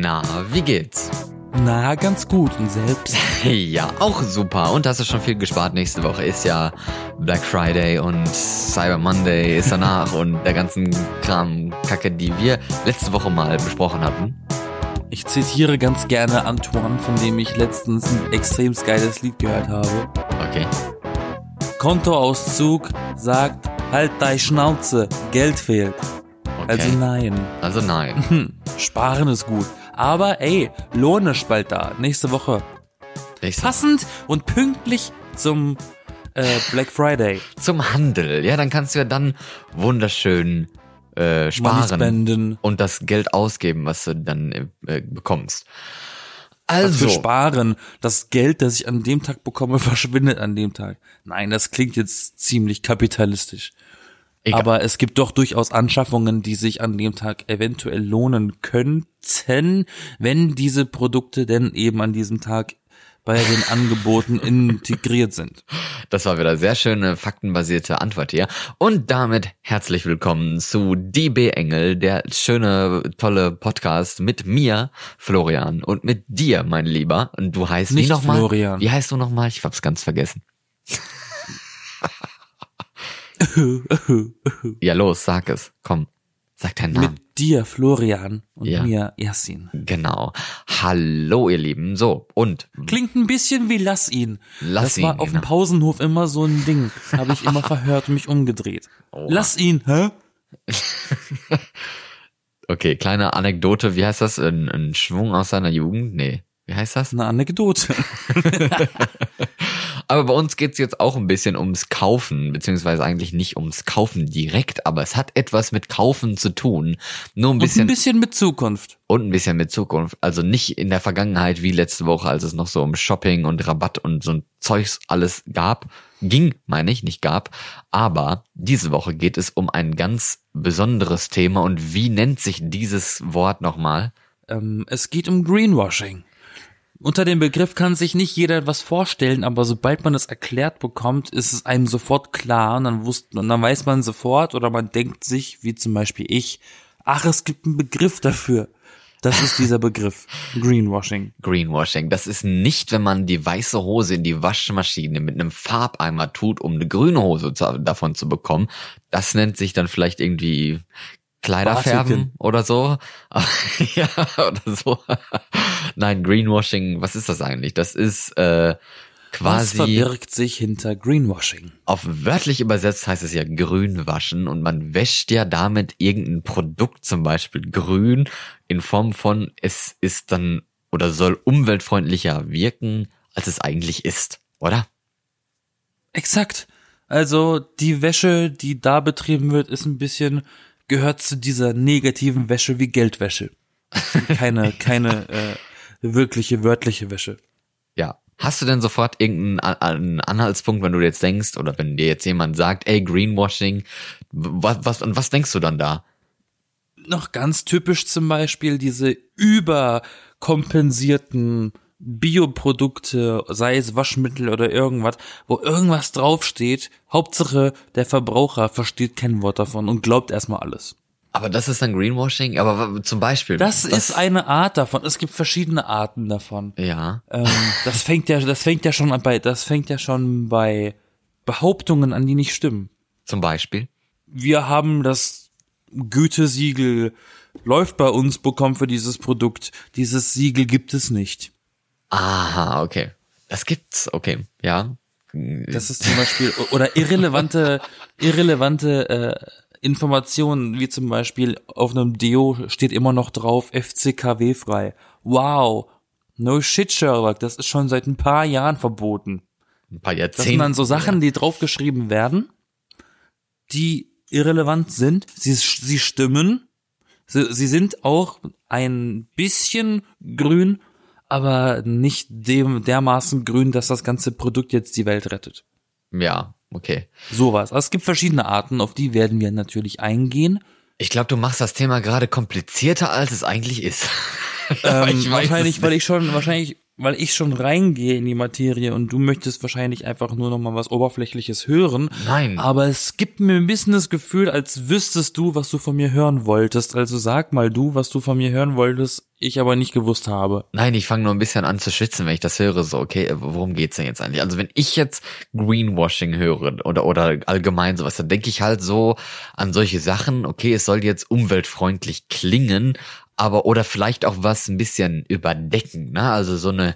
Na, wie geht's? Na, ganz gut. Und selbst? Ja, auch super. Und hast du schon viel gespart? Nächste Woche ist ja Black Friday und Cyber Monday ist danach und der ganzen Kram, Kacke, die wir letzte Woche mal besprochen hatten. Ich zitiere ganz gerne Antoine, von dem ich letztens ein extrem geiles Lied gehört habe. Okay. Kontoauszug sagt, halt deine Schnauze, Geld fehlt. okay. Also nein. Also nein. Sparen ist gut. Aber ey, Lohn ist bald da. Nächste Woche. Nächste- Passend und pünktlich zum äh, Black Friday. Zum Handel. Ja, dann kannst du ja dann wunderschön äh, sparen und das Geld ausgeben, was du dann äh, bekommst. Also, Sparen. Das Geld, das ich an dem Tag bekomme, verschwindet an dem Tag. Nein, das klingt jetzt ziemlich kapitalistisch. Egal. Aber es gibt doch durchaus Anschaffungen, die sich an dem Tag eventuell lohnen könnten, wenn diese Produkte denn eben an diesem Tag bei den Angeboten integriert sind. Das war wieder sehr schöne faktenbasierte Antwort hier. Und damit herzlich willkommen zu DB Engel, der schöne, tolle Podcast mit mir, Florian, und mit dir, mein Lieber. Und du heißt wie Nicht nochmal? Florian. Wie heißt du nochmal? Ich hab's ganz vergessen. ja, los, sag es. Komm, sag deinen Namen. Mit dir, Florian, und Ja. mir, Yasin. Genau. Hallo, ihr Lieben. So, und Klingt ein bisschen wie Lass ihn. Lass das ihn, war auf dem genau. Pausenhof immer so ein Ding. Habe ich immer verhört und mich umgedreht. Lass ihn, hä? okay, kleine Anekdote. Wie heißt das? Ein, ein Schwung aus seiner Jugend? Nee. Wie heißt das? Eine Anekdote. Aber bei uns geht's jetzt auch ein bisschen ums Kaufen, beziehungsweise eigentlich nicht ums Kaufen direkt, aber es hat etwas mit Kaufen zu tun. Nur ein Und ein bisschen bisschen mit Zukunft. und ein bisschen mit Zukunft. Also nicht in der Vergangenheit wie letzte Woche, als es noch so um Shopping und Rabatt und so ein Zeugs alles gab. Ging, meine ich, nicht gab. Aber diese Woche geht es um ein ganz besonderes Thema. Und wie nennt sich dieses Wort nochmal? Ähm, es geht um Greenwashing. Unter dem Begriff kann sich nicht jeder etwas vorstellen, aber sobald man es erklärt bekommt, ist es einem sofort klar und dann wusste, und dann weiß man sofort oder man denkt sich, wie zum Beispiel ich, ach, es gibt einen Begriff dafür. Das ist dieser Begriff. Greenwashing. Greenwashing. Das ist nicht, wenn man die weiße Hose in die Waschmaschine mit einem Farbeimer tut, um eine grüne Hose zu, davon zu bekommen. Das nennt sich dann vielleicht irgendwie Kleiderfärben oder so. ja, oder so. Nein, Greenwashing, was ist das eigentlich? Das ist äh, Was quasi verbirgt sich hinter Greenwashing? auf wörtlich übersetzt heißt es ja grün waschen und man wäscht ja damit irgendein Produkt, zum Beispiel grün, in Form von es ist dann oder soll umweltfreundlicher wirken, als es eigentlich ist, oder? Exakt. Also die Wäsche, die da betrieben wird, ist ein bisschen gehört zu dieser negativen Wäsche wie Geldwäsche. Keine keine äh, wirkliche wörtliche Wäsche. Ja. Hast du denn sofort irgendeinen An- einen Anhaltspunkt, wenn du jetzt denkst, oder wenn dir jetzt jemand sagt, ey, Greenwashing, was, was, und was denkst du dann da? Noch ganz typisch zum Beispiel diese überkompensierten Bioprodukte, sei es Waschmittel oder irgendwas, wo irgendwas draufsteht. Hauptsache der Verbraucher versteht kein Wort davon und glaubt erstmal alles. Aber das ist dann Greenwashing, aber zum Beispiel. Das ist eine Art davon. Es gibt verschiedene Arten davon. Ja. Ähm, das fängt ja, das fängt ja schon an bei, das fängt ja schon bei Behauptungen an, die nicht stimmen. Zum Beispiel. Wir haben das Gütesiegel läuft bei uns bekommen für dieses Produkt. Dieses Siegel gibt es nicht. Aha, okay. Das gibt's, okay, ja. Das ist zum Beispiel oder irrelevante, irrelevante äh, Informationen, wie zum Beispiel auf einem Deo steht immer noch drauf FCKW frei. Wow, no shit Sherlock, das ist schon seit ein paar Jahren verboten. Ein paar Das Jahrzehnte. sind dann so Sachen, die draufgeschrieben werden, die irrelevant sind. Sie, sie stimmen. Sie, sie sind auch ein bisschen grün, aber nicht dem dermaßen grün, dass das ganze Produkt jetzt die Welt rettet. Ja, okay. Sowas. Also es gibt verschiedene Arten, auf die werden wir natürlich eingehen. Ich glaube, du machst das Thema gerade komplizierter, als es eigentlich ist. Ähm, wahrscheinlich, weil ich schon, wahrscheinlich weil ich schon reingehe in die Materie und du möchtest wahrscheinlich einfach nur noch mal was Oberflächliches hören. Nein. Aber es gibt mir ein bisschen das Gefühl, als wüsstest du, was du von mir hören wolltest. Also sag mal du, was du von mir hören wolltest, ich aber nicht gewusst habe. Nein, ich fange nur ein bisschen an zu schwitzen, wenn ich das höre. So, okay, worum geht's denn jetzt eigentlich? Also wenn ich jetzt Greenwashing höre oder oder allgemein sowas, dann denke ich halt so an solche Sachen. Okay, es soll jetzt umweltfreundlich klingen, aber oder vielleicht auch was ein bisschen überdecken, ne? Also so eine,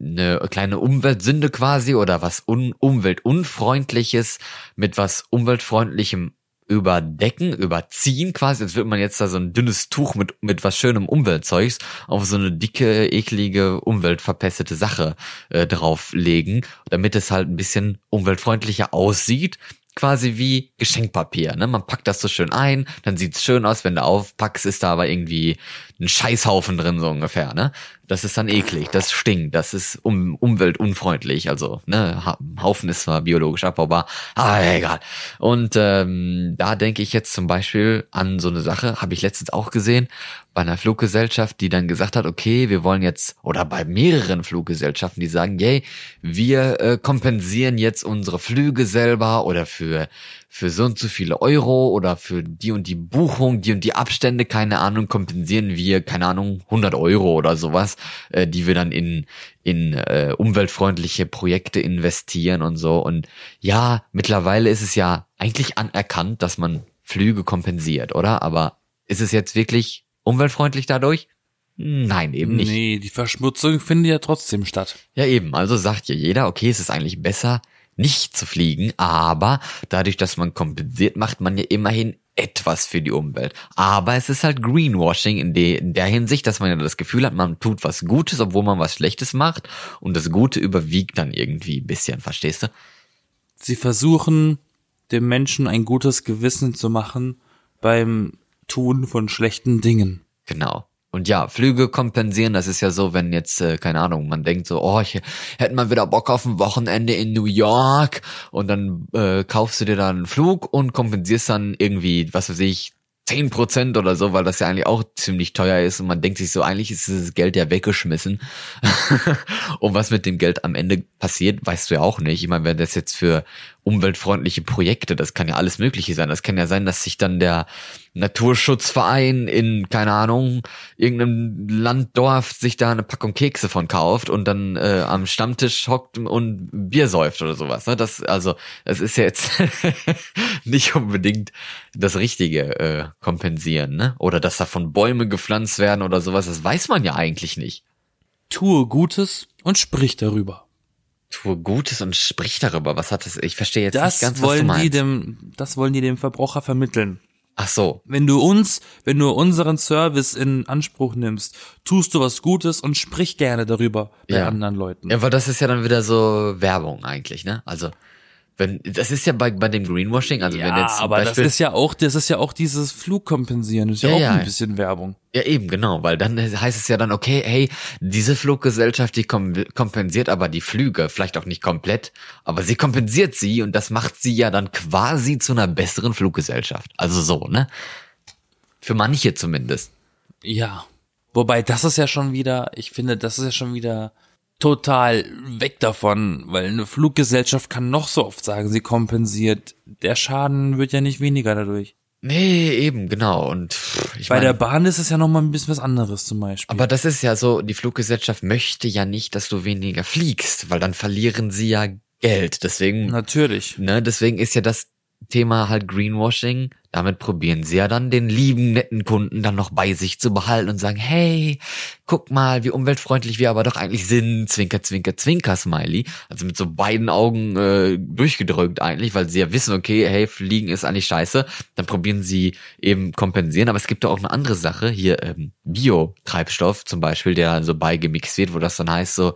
eine kleine Umweltsünde quasi oder was un, umweltunfreundliches mit was umweltfreundlichem überdecken, überziehen quasi, als würde man jetzt da so ein dünnes Tuch mit, mit was schönem Umweltzeugs auf so eine dicke, eklige, umweltverpestete Sache äh, drauflegen, damit es halt ein bisschen umweltfreundlicher aussieht, quasi wie Geschenkpapier. Ne? Man packt das so schön ein, dann sieht's schön aus, wenn du aufpackst, ist da aber irgendwie ein Scheißhaufen drin, so ungefähr. Ne? Das ist dann eklig, das stinkt, das ist um, umweltunfreundlich. Also, ne, Haufen ist zwar biologisch abbaubar, aber egal. Und ähm, da denke ich jetzt zum Beispiel an so eine Sache, habe ich letztens auch gesehen, bei einer Fluggesellschaft, die dann gesagt hat, okay, wir wollen jetzt, oder bei mehreren Fluggesellschaften, die sagen, yay, wir äh, kompensieren jetzt unsere Flüge selber oder für für so und so viele Euro oder für die und die Buchung, die und die Abstände, keine Ahnung, kompensieren wir, keine Ahnung, 100 Euro oder sowas, äh, die wir dann in, in äh, umweltfreundliche Projekte investieren und so. Und ja, mittlerweile ist es ja eigentlich anerkannt, dass man Flüge kompensiert, oder? Aber ist es jetzt wirklich umweltfreundlich dadurch? Nein, eben nicht. Nee, die Verschmutzung findet ja trotzdem statt. Ja, eben. Also sagt ja jeder, okay, es ist eigentlich besser, nicht zu fliegen, aber dadurch, dass man kompensiert, macht man ja immerhin etwas für die Umwelt. Aber es ist halt Greenwashing in, de, in der Hinsicht, dass man ja das Gefühl hat, man tut was Gutes, obwohl man was Schlechtes macht und das Gute überwiegt dann irgendwie ein bisschen, verstehst du? Sie versuchen, dem Menschen ein gutes Gewissen zu machen beim Tun von schlechten Dingen. Genau. Und ja, Flüge kompensieren, das ist ja so, wenn jetzt, äh, keine Ahnung, man denkt so, oh, ich hätte mal wieder Bock auf ein Wochenende in New York und dann äh, kaufst du dir dann einen Flug und kompensierst dann irgendwie, was weiß ich, zehn Prozent oder so, weil das ja eigentlich auch ziemlich teuer ist und man denkt sich so, eigentlich ist das Geld ja weggeschmissen. und was mit dem Geld am Ende passiert, weißt du ja auch nicht. Ich meine, wenn das jetzt für umweltfreundliche Projekte, das kann ja alles Mögliche sein. Das kann ja sein, dass sich dann der Naturschutzverein in, keine Ahnung, irgendeinem Landdorf sich da eine Packung Kekse von kauft und dann äh, am Stammtisch hockt und Bier säuft oder sowas. Ne? Das, also, das ist ja jetzt nicht unbedingt das Richtige äh, kompensieren, ne? Oder dass davon Bäume gepflanzt werden oder sowas, das weiß man ja eigentlich nicht. Tue Gutes und sprich darüber tue Gutes und sprich darüber. Was hat das? Ich verstehe jetzt das nicht ganz, wollen was du die dem, das wollen die dem Verbraucher vermitteln. Ach so. Wenn du uns, wenn du unseren Service in Anspruch nimmst, tust du was Gutes und sprich gerne darüber bei ja. anderen Leuten. Ja, aber das ist ja dann wieder so Werbung eigentlich, ne? Also wenn, das ist ja bei, bei dem Greenwashing, also ja, wenn jetzt aber Beispiel, das ist ja auch, das ist ja auch dieses Flugkompensieren, das ist ja, Ja, auch ja. ein bisschen Werbung. Ja, eben, genau, weil dann heißt es ja dann, okay, hey, diese Fluggesellschaft, die kom kompensiert aber die Flüge, vielleicht auch nicht komplett, aber sie kompensiert sie und das macht sie ja dann quasi zu einer besseren Fluggesellschaft. Also so, ne? Für manche zumindest. Ja. Wobei, das ist ja schon wieder, ich finde, das ist ja schon wieder total weg davon, weil eine Fluggesellschaft kann noch so oft sagen, sie kompensiert. Der Schaden wird ja nicht weniger dadurch. Nee, eben, genau. Und ich Bei meine, der Bahn ist es ja noch mal ein bisschen was anderes zum Beispiel. aber das ist ja so, die Fluggesellschaft möchte ja nicht, dass du weniger fliegst, weil dann verlieren sie ja Geld. Deswegen Natürlich. Ne, deswegen ist ja das Thema halt Greenwashing. Damit probieren sie ja dann den lieben, netten Kunden dann noch bei sich zu behalten und sagen, hey, guck mal, wie umweltfreundlich wir aber doch eigentlich sind. Zwinker, zwinker, zwinker, Smiley. Also mit so beiden Augen äh, durchgedrückt eigentlich, weil sie ja wissen, okay, hey, Fliegen ist eigentlich scheiße. Dann probieren sie eben kompensieren. Aber es gibt doch auch eine andere Sache. Hier ähm, Bio-Treibstoff zum Beispiel, der so beigemixt wird, wo das dann heißt so,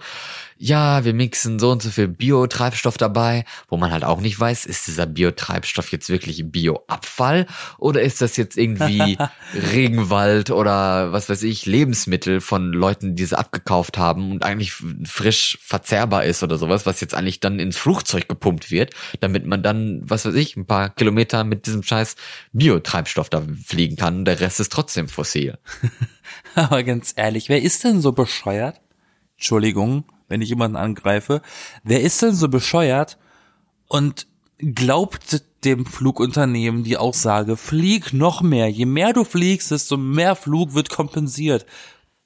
ja, wir mixen so und so viel Biotreibstoff dabei, wo man halt auch nicht weiß, ist dieser Biotreibstoff jetzt wirklich Bioabfall oder ist das jetzt irgendwie Regenwald oder was weiß ich, Lebensmittel von Leuten, die sie abgekauft haben und eigentlich frisch verzehrbar ist oder sowas, was jetzt eigentlich dann ins Flugzeug gepumpt wird, damit man dann, was weiß ich, ein paar Kilometer mit diesem scheiß Biotreibstoff da fliegen kann. Der Rest ist trotzdem fossil. Aber ganz ehrlich, wer ist denn so bescheuert? Entschuldigung, wenn ich jemanden angreife, wer ist denn so bescheuert und glaubt dem Flugunternehmen die Aussage, flieg noch mehr. Je mehr du fliegst, desto mehr Flug wird kompensiert.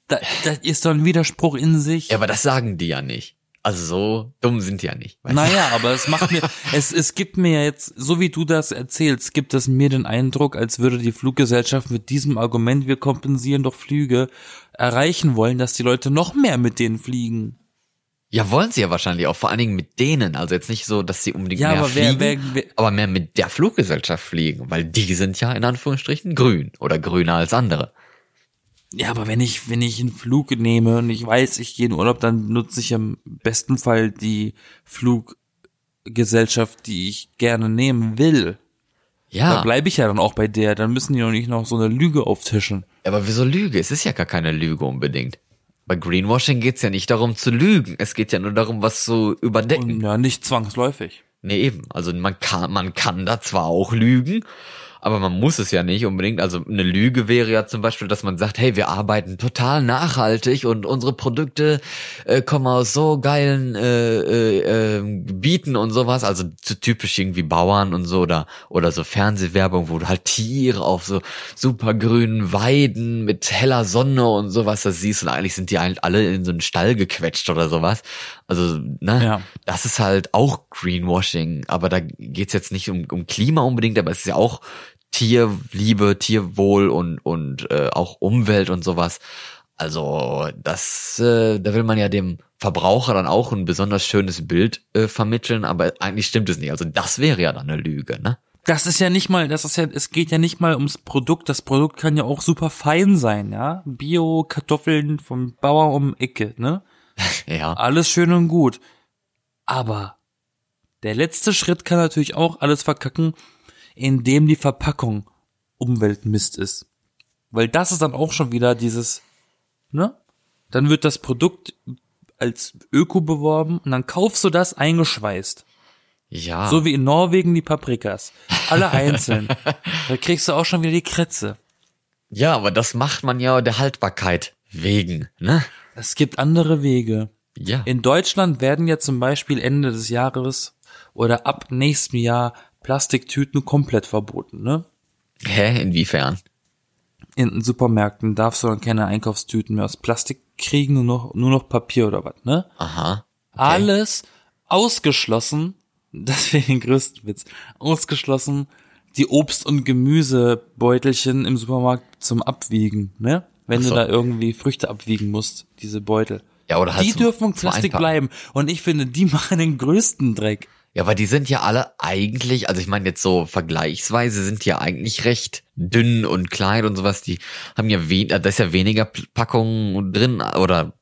Da, das ist doch ein Widerspruch in sich. Ja, aber das sagen die ja nicht. Also so dumm sind die ja nicht. du? Naja, aber es macht mir, es, es gibt mir jetzt, so wie du das erzählst, gibt es mir den Eindruck, als würde die Fluggesellschaft mit diesem Argument, wir kompensieren doch Flüge, erreichen wollen, dass die Leute noch mehr mit denen fliegen. Ja, wollen sie ja wahrscheinlich auch, vor allen Dingen mit denen. Also jetzt nicht so, dass sie unbedingt Ja, mehr aber fliegen, wer- wer- aber mehr mit der Fluggesellschaft fliegen, weil die sind ja in Anführungsstrichen grün oder grüner als andere. Ja, aber wenn ich, wenn ich einen Flug nehme und ich weiß, ich gehe in Urlaub, dann nutze ich im besten Fall die Fluggesellschaft, die ich gerne nehmen will. Da Ja, bleibe ich ja dann auch bei der. Dann müssen die doch nicht noch so eine Lüge auftischen. aber wieso Lüge? Es ist ja gar keine Lüge unbedingt. Bei Greenwashing geht's ja nicht darum zu lügen. Es geht ja nur darum, was zu überdecken. Und ja, nicht zwangsläufig. Nee, eben. Also man kann, man kann da zwar auch lügen, aber man muss es ja nicht unbedingt. Also eine Lüge wäre ja zum Beispiel, dass man sagt, hey, wir arbeiten total nachhaltig und unsere Produkte äh, kommen aus so geilen äh, äh, äh, Gebieten und sowas. Also so typisch irgendwie Bauern und so oder oder so Fernsehwerbung, wo du halt Tiere auf so super grünen Weiden mit heller Sonne und sowas das siehst und eigentlich sind die halt alle in so einen Stall gequetscht oder sowas. Also, ne? Ja. Das ist halt auch Greenwashing, aber da geht's jetzt nicht um, um Klima unbedingt, aber es ist ja auch Tierliebe, Tierwohl und, und äh, auch Umwelt und sowas. Also das, äh, da will man ja dem Verbraucher dann auch ein besonders schönes Bild äh, vermitteln, aber eigentlich stimmt es nicht. Also das wäre ja dann eine Lüge, ne? Das ist ja nicht mal, das ist ja, es geht ja nicht mal ums Produkt. Das Produkt kann ja auch super fein sein, ja. Bio-Kartoffeln vom Bauer um Ecke, ne? Ja. Alles schön und gut. Aber der letzte Schritt kann natürlich auch alles verkacken, indem die Verpackung Umweltmist ist. Weil das ist dann auch schon wieder dieses, ne? Dann wird das Produkt als Öko beworben und dann kaufst du das eingeschweißt. Ja. So wie in Norwegen die Paprikas. Alle einzeln. da kriegst du auch schon wieder die Kretze. ja, aber das macht man ja der Haltbarkeit wegen, ne? Es gibt andere Wege. Ja. In Deutschland werden ja zum Beispiel Ende des Jahres oder ab nächstem Jahr Plastiktüten komplett verboten, ne? Hä? Inwiefern? In den Supermärkten darfst du dann keine Einkaufstüten mehr aus Plastik kriegen, nur noch, nur noch Papier oder was, ne? Aha. Alles ausgeschlossen, das wäre den größten Witz, ausgeschlossen die Obst- und Gemüsebeutelchen im Supermarkt zum Abwiegen, ne? Wenn so. du da irgendwie Früchte abwiegen musst, diese Beutel. Ja, oder halt die dürfen Plastik bleiben. Und ich finde, die machen den größten Dreck. Ja, aber die sind ja alle eigentlich, also ich meine jetzt so vergleichsweise sind die ja eigentlich recht dünn und klein und sowas. Die haben ja wen, da ist ja weniger Packung drin oder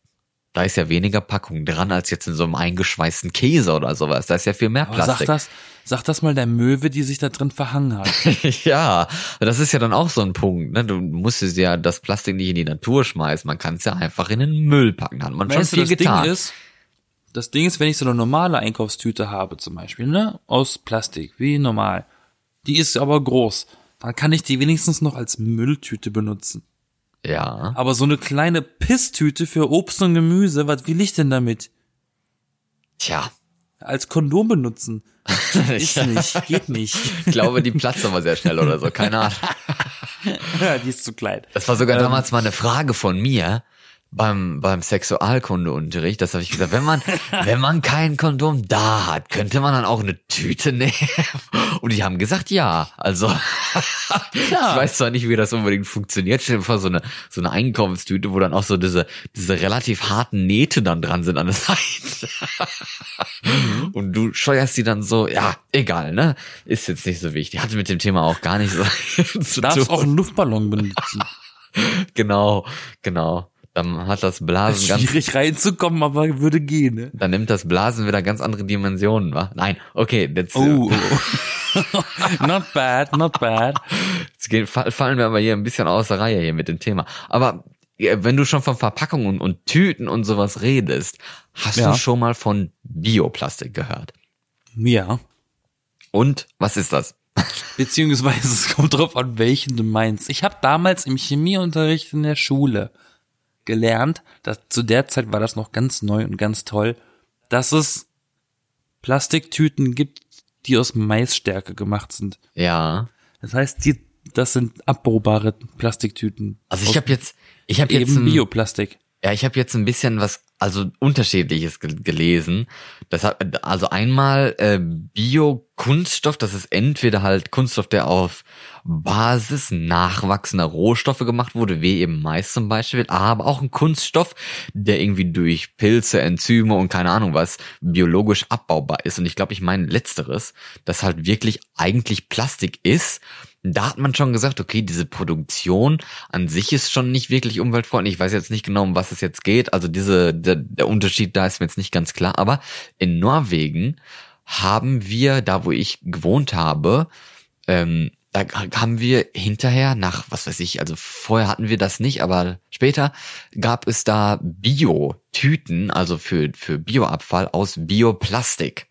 da ist ja weniger Packung dran als jetzt in so einem eingeschweißten Käse oder sowas. Da ist ja viel mehr Aber sag Plastik. das, sag das mal der Möwe, die sich da drin verhangen hat. ja, das ist ja dann auch so ein Punkt. Ne? Du musstest ja das Plastik nicht in die Natur schmeißen. Man kann es ja einfach in den Müll packen. Hat man Weißt schon du, viel das getan. Ding ist, das Ding ist, wenn ich so eine normale Einkaufstüte habe zum Beispiel, ne, aus Plastik, wie normal, die ist aber groß, dann kann ich die wenigstens noch als Mülltüte benutzen. ja. Aber so eine kleine Pisstüte für Obst und Gemüse, was will ich denn damit? Tja. Als Kondom benutzen? Ist nicht, geht nicht. Ich glaube, die platzt aber sehr schnell oder so. Keine Ahnung. Ja, die ist zu klein. Das war sogar damals mal eine Frage von mir beim, beim Sexualkundeunterricht. Das habe ich gesagt, wenn man, wenn man kein Kondom da hat, könnte man dann auch eine Tüte nehmen? Und die haben gesagt, ja. Also, ich weiß zwar nicht, wie das unbedingt funktioniert. Stell dir vor, so eine, so eine Einkaufstüte, wo dann auch so diese, diese relativ harten Nähte dann dran sind an der Seite. Und du scheuerst die dann so, ja, egal, ne? Ist jetzt nicht so wichtig. Hatte mit dem Thema auch gar nicht so zu Du darfst tun. auch einen Luftballon benutzen. Genau, genau. Dann hat das Blasen ganz, Schwierig reinzukommen, aber würde gehen, ne? dann nimmt das Blasen wieder ganz andere Dimensionen, wa? Nein, okay, jetzt, Oh, äh, oh. not bad, not bad. jetzt gehen, fa- fallen wir aber hier ein bisschen aus der Reihe hier mit dem Thema. Aber wenn du schon von Verpackungen und, und Tüten und sowas redest, hast Ja. du schon mal von Bioplastik gehört? Ja. Und was ist das? Beziehungsweise es kommt drauf an, welchen du meinst. Ich habe damals im Chemieunterricht in der Schule gelernt, dass zu der Zeit war das noch ganz neu und ganz toll, dass es Plastiktüten gibt, die aus Maisstärke gemacht sind. Ja. Das heißt, die, das sind abbaubare Plastiktüten. Also ich habe jetzt, ich habe jetzt eben Bioplastik. Ja, ich habe jetzt ein bisschen was, also unterschiedliches ge gelesen. Das hat, also einmal äh, Biokunststoff, das ist entweder halt Kunststoff, der auf Basis nachwachsender Rohstoffe gemacht wurde, wie eben Mais zum Beispiel, aber auch ein Kunststoff, der irgendwie durch Pilze, Enzyme und keine Ahnung was biologisch abbaubar ist. Und ich glaube, ich meine letzteres, das halt wirklich eigentlich Plastik ist da hat man schon gesagt, okay, diese Produktion an sich ist schon nicht wirklich umweltfreundlich. Ich weiß jetzt nicht genau, um was es jetzt geht. Also diese, der, der Unterschied da ist mir jetzt nicht ganz klar. Aber in Norwegen haben wir, da wo ich gewohnt habe, ähm, da haben wir hinterher nach, was weiß ich, also vorher hatten wir das nicht, aber später gab es da Bio-Tüten, also für, für Bioabfall aus Bioplastik.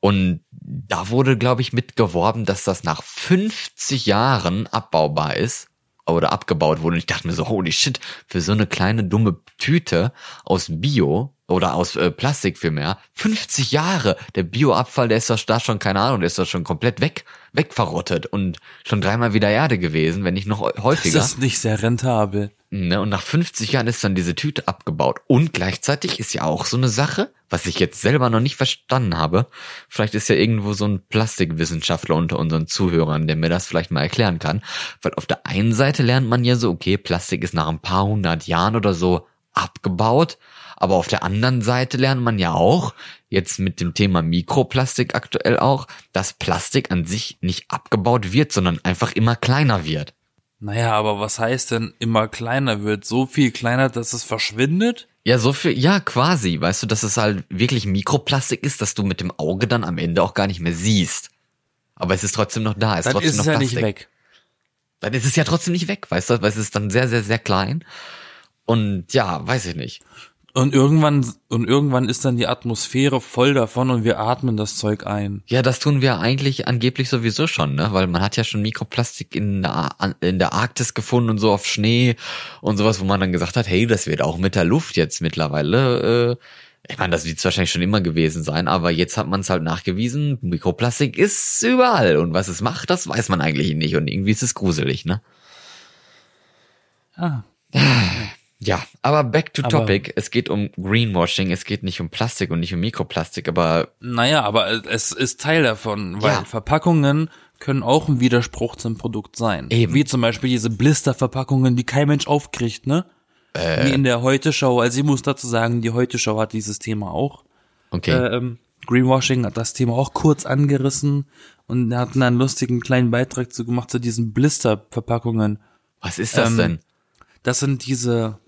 Und da wurde, glaube ich, mitgeworben, dass das nach 50 Jahren abbaubar ist oder abgebaut wurde. Und ich dachte mir so, holy shit, für so eine kleine dumme Tüte aus Bio oder aus äh, Plastik vielmehr, 50 Jahre, der Bioabfall, der ist doch da schon, keine Ahnung, der ist doch schon komplett weg, wegverrottet und schon dreimal wieder Erde gewesen, wenn nicht noch häufiger. Das ist nicht sehr rentabel. Ne, und nach 50 Jahren ist dann diese Tüte abgebaut. Und gleichzeitig ist ja auch so eine Sache, was ich jetzt selber noch nicht verstanden habe. Vielleicht ist ja irgendwo so ein Plastikwissenschaftler unter unseren Zuhörern, der mir das vielleicht mal erklären kann. Weil auf der einen Seite lernt man ja so, okay, Plastik ist nach ein paar hundert Jahren oder so abgebaut. Aber auf der anderen Seite lernt man ja auch, jetzt mit dem Thema Mikroplastik aktuell auch, dass Plastik an sich nicht abgebaut wird, sondern einfach immer kleiner wird. Naja, aber was heißt denn immer kleiner wird? So viel kleiner, dass es verschwindet? Ja, so viel, ja, quasi. Weißt du, dass es halt wirklich Mikroplastik ist, dass du mit dem Auge dann am Ende auch gar nicht mehr siehst. Aber es ist trotzdem noch da, es ist Dann trotzdem ist noch es ja Plastik. nicht weg. Dann ist es ja trotzdem nicht weg, weißt du, weil es ist dann sehr, sehr, sehr klein. Und ja, weiß ich nicht. Und irgendwann, und irgendwann ist dann die Atmosphäre voll davon und wir atmen das Zeug ein. Ja, das tun wir eigentlich angeblich sowieso schon, ne? Weil man hat ja schon Mikroplastik in der, in der Arktis gefunden und so auf Schnee und sowas, wo man dann gesagt hat, hey, das wird auch mit der Luft jetzt mittlerweile. Äh, ich meine, das wird wahrscheinlich schon immer gewesen sein, aber jetzt hat man es halt nachgewiesen, Mikroplastik ist überall und was es macht, das weiß man eigentlich nicht und irgendwie ist es gruselig, ne? Ah. Ja, aber back to Aber- topic. Es geht um Greenwashing, es geht nicht um Plastik und nicht um Mikroplastik, aber Naja, aber es ist Teil davon, weil Ja. Verpackungen können auch ein Widerspruch zum Produkt sein. Eben. Wie zum Beispiel diese Blisterverpackungen, die kein Mensch aufkriegt, ne? Wie in der Heute-Show. Also ich muss dazu sagen, die Heute-Show hat dieses Thema auch. okay. Ähm, Greenwashing hat das Thema auch kurz angerissen und er hat einen lustigen kleinen Beitrag zu gemacht zu diesen Blisterverpackungen. was ist das ähm, denn? Das sind diese,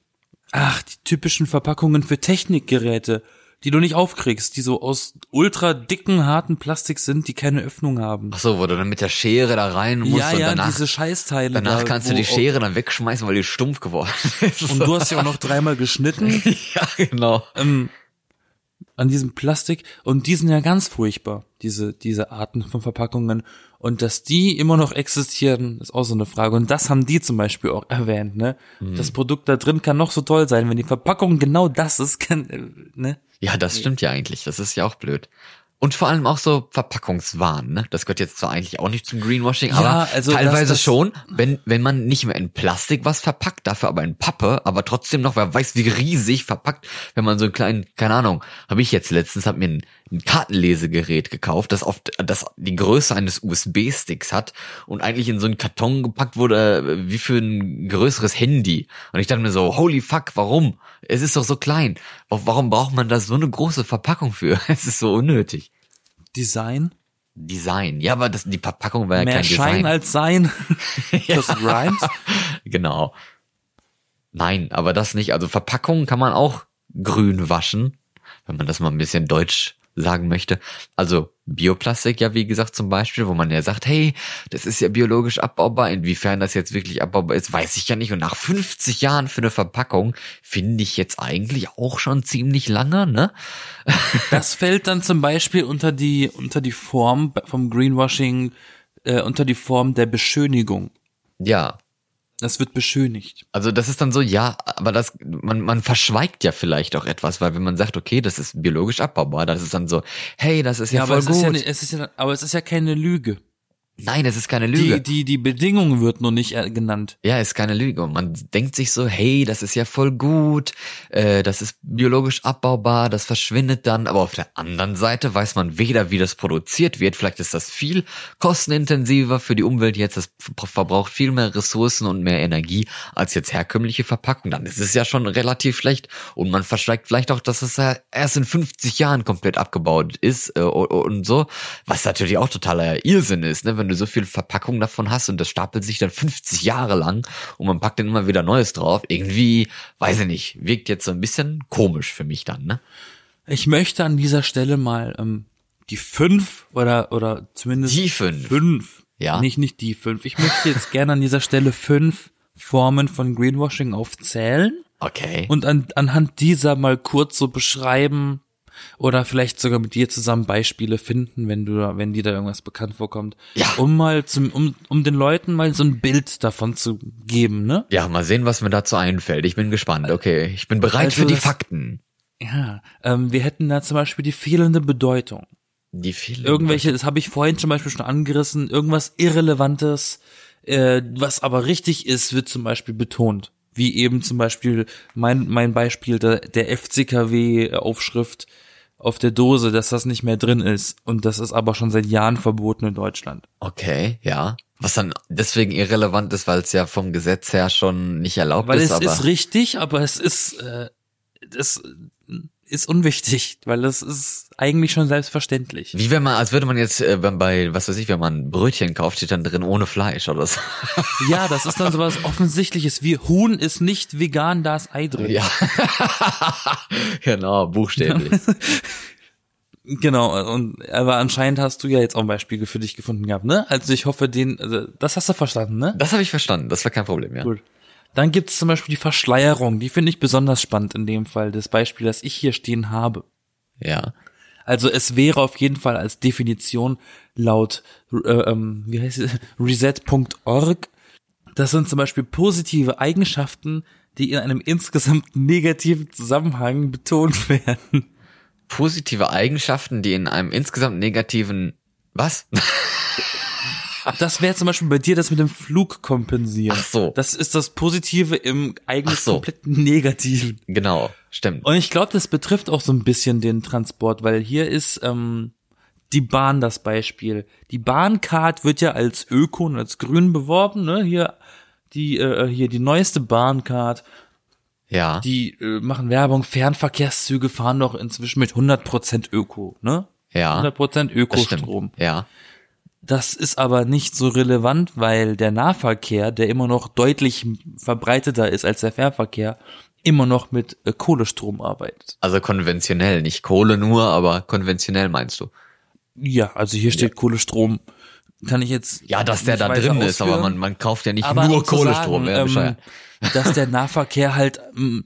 ach, die typischen Verpackungen für Technikgeräte, die du nicht aufkriegst, die so aus ultra dicken, harten Plastik sind, die keine Öffnung haben. Ach so, wo du dann mit der Schere da rein musst ja, und ja, danach, diese Scheißteile. danach da, kannst du die Schere dann wegschmeißen, weil die stumpf geworden ist. Und du hast ja auch noch dreimal geschnitten ja, genau. ähm, an diesem Plastik und die sind ja ganz furchtbar, diese, diese Arten von Verpackungen. Und dass die immer noch existieren, ist auch so eine Frage. Und das haben die zum Beispiel auch erwähnt, ne? Mhm. Das Produkt da drin kann noch so toll sein, wenn die Verpackung genau das ist, kann, äh, ne? Ja, das stimmt ja eigentlich. Das ist ja auch blöd. Und vor allem auch so Verpackungswahn, ne? Das gehört jetzt zwar eigentlich auch nicht zum Greenwashing, Ja, aber also teilweise das- das- schon, wenn, wenn man nicht mehr in Plastik was verpackt, dafür aber in Pappe, aber trotzdem noch, wer weiß wie riesig verpackt, wenn man so einen kleinen, keine Ahnung, habe ich jetzt letztens, hab mir ein, ein Kartenlesegerät gekauft, das oft, das die Größe eines USB-Sticks hat und eigentlich in so einen Karton gepackt wurde, äh, wie für ein größeres Handy. Und ich dachte mir so, holy fuck, warum? Es ist doch so klein. Warum braucht man da so eine große Verpackung für? Es ist so unnötig. Design. Design. Ja, aber das, die Verpackung war ja Mehr kein Schein Design. als Sein. Das rhymes. genau. Nein, aber das nicht. Also Verpackungen kann man auch grün waschen, wenn man das mal ein bisschen deutsch sagen möchte. Also Bioplastik ja, wie gesagt, zum Beispiel, wo man ja sagt, hey, das ist ja biologisch abbaubar. Inwiefern das jetzt wirklich abbaubar ist, weiß ich ja nicht. Und nach 50 Jahren für eine Verpackung finde ich jetzt eigentlich auch schon ziemlich lange, ne? Das fällt dann zum Beispiel unter die, unter die Form vom Greenwashing, äh, unter die Form der Beschönigung. Ja. Das wird beschönigt. Also das ist dann so, ja, aber das, man, man verschweigt ja vielleicht auch etwas, weil wenn man sagt, okay, das ist biologisch abbaubar, das ist dann so, hey, das ist ja, Ja, voll aber es gut. ist ja, nicht- es ist ja, aber es ist ja keine Lüge. Nein, das ist keine Lüge. Die, die, die Bedingung wird nur nicht äh, genannt. Ja, ist keine Lüge. Und man denkt sich so, hey, das ist ja voll gut, äh, das ist biologisch abbaubar, das verschwindet dann. Aber auf der anderen Seite weiß man weder, wie das produziert wird. Vielleicht ist das viel kostenintensiver für die Umwelt jetzt. Das ver- verbraucht viel mehr Ressourcen und mehr Energie als jetzt herkömmliche Verpackung. Dann ist es ja schon relativ schlecht. Und man verschweigt vielleicht auch, dass es ja erst in 50 Jahren komplett abgebaut ist äh, und- und so. Was natürlich auch totaler Irrsinn ist, ne? wenn du so viel Verpackung davon hast und das stapelt sich dann 50 Jahre lang und man packt dann immer wieder Neues drauf. Irgendwie, weiß ich nicht, wirkt jetzt so ein bisschen komisch für mich dann, ne? Ich möchte an dieser Stelle mal ähm, die fünf oder oder zumindest Die fünf. fünf. Ja. Nicht nicht die fünf. Ich möchte jetzt gerne an dieser Stelle fünf Formen von Greenwashing aufzählen Okay. und an, anhand dieser mal kurz so beschreiben oder vielleicht sogar mit dir zusammen Beispiele finden, wenn du da, wenn dir da irgendwas bekannt vorkommt, Ja. um mal zum um um den Leuten mal so ein Bild davon zu geben, ne? ja, mal sehen, was mir dazu einfällt. Ich bin gespannt. Okay, ich bin bereit Also für die das- Fakten. Ja, ähm, wir hätten da zum Beispiel die fehlende Bedeutung. Die vielen. irgendwelche, das habe ich vorhin zum Beispiel schon angerissen, irgendwas Irrelevantes, äh, was aber richtig ist, wird zum Beispiel betont. Wie eben zum Beispiel mein, mein Beispiel der, der FCKW-Aufschrift auf der Dose, dass das nicht mehr drin ist. Und das ist aber schon seit Jahren verboten in Deutschland. Okay, ja. Was dann deswegen irrelevant ist, weil es ja vom Gesetz her schon nicht erlaubt Weil ist, es aber ist richtig, aber es ist, äh, das ist unwichtig, weil es ist eigentlich schon selbstverständlich. wie wenn man, als würde man jetzt äh, bei, was weiß ich, wenn man Brötchen kauft, steht dann drin ohne Fleisch oder so. Ja, das ist dann sowas Offensichtliches wie Huhn ist nicht vegan, da ist Ei drin. Ja. genau, buchstäblich. Genau, und aber anscheinend hast du ja jetzt auch ein Beispiel für dich gefunden gehabt, ne? Also ich hoffe, den, also das hast du verstanden, ne? Das habe ich verstanden, das war kein Problem, ja. Gut. Dann gibt's zum Beispiel die Verschleierung, die finde ich besonders spannend in dem Fall, das Beispiel, das ich hier stehen habe. Ja. Also es wäre auf jeden Fall als Definition laut äh, ähm, wie heißt es? reset.org, das sind zum Beispiel positive Eigenschaften, die in einem insgesamt negativen Zusammenhang betont werden. Positive Eigenschaften, die in einem insgesamt negativen was? Das wäre zum Beispiel bei dir das mit dem Flug kompensieren. Ach so. Das ist das Positive im eigentlich so. komplett Negativen. genau, stimmt. Und ich glaube, das betrifft auch so ein bisschen den Transport, weil hier ist ähm, die Bahn das Beispiel. Die Bahncard wird ja als Öko und als Grün beworben, ne? Hier die äh, hier die neueste Bahncard, Ja. die äh, machen Werbung. Fernverkehrszüge fahren doch inzwischen mit 100% Öko, ne? ja. 100% Das stimmt. Ökostrom. Ja. Das ist aber nicht so relevant, weil der Nahverkehr, der immer noch deutlich verbreiteter ist als der Fährverkehr, immer noch mit äh, Kohlestrom arbeitet. Also konventionell, nicht Kohle nur, aber konventionell meinst du? Ja, also hier steht Kohlestrom. Kann ich jetzt. Ja, dass der da drin ist, aber ausführen. man, man kauft ja nicht Aber nur Kohlestrom. sagen, ja, ähm, dass der Nahverkehr halt ähm,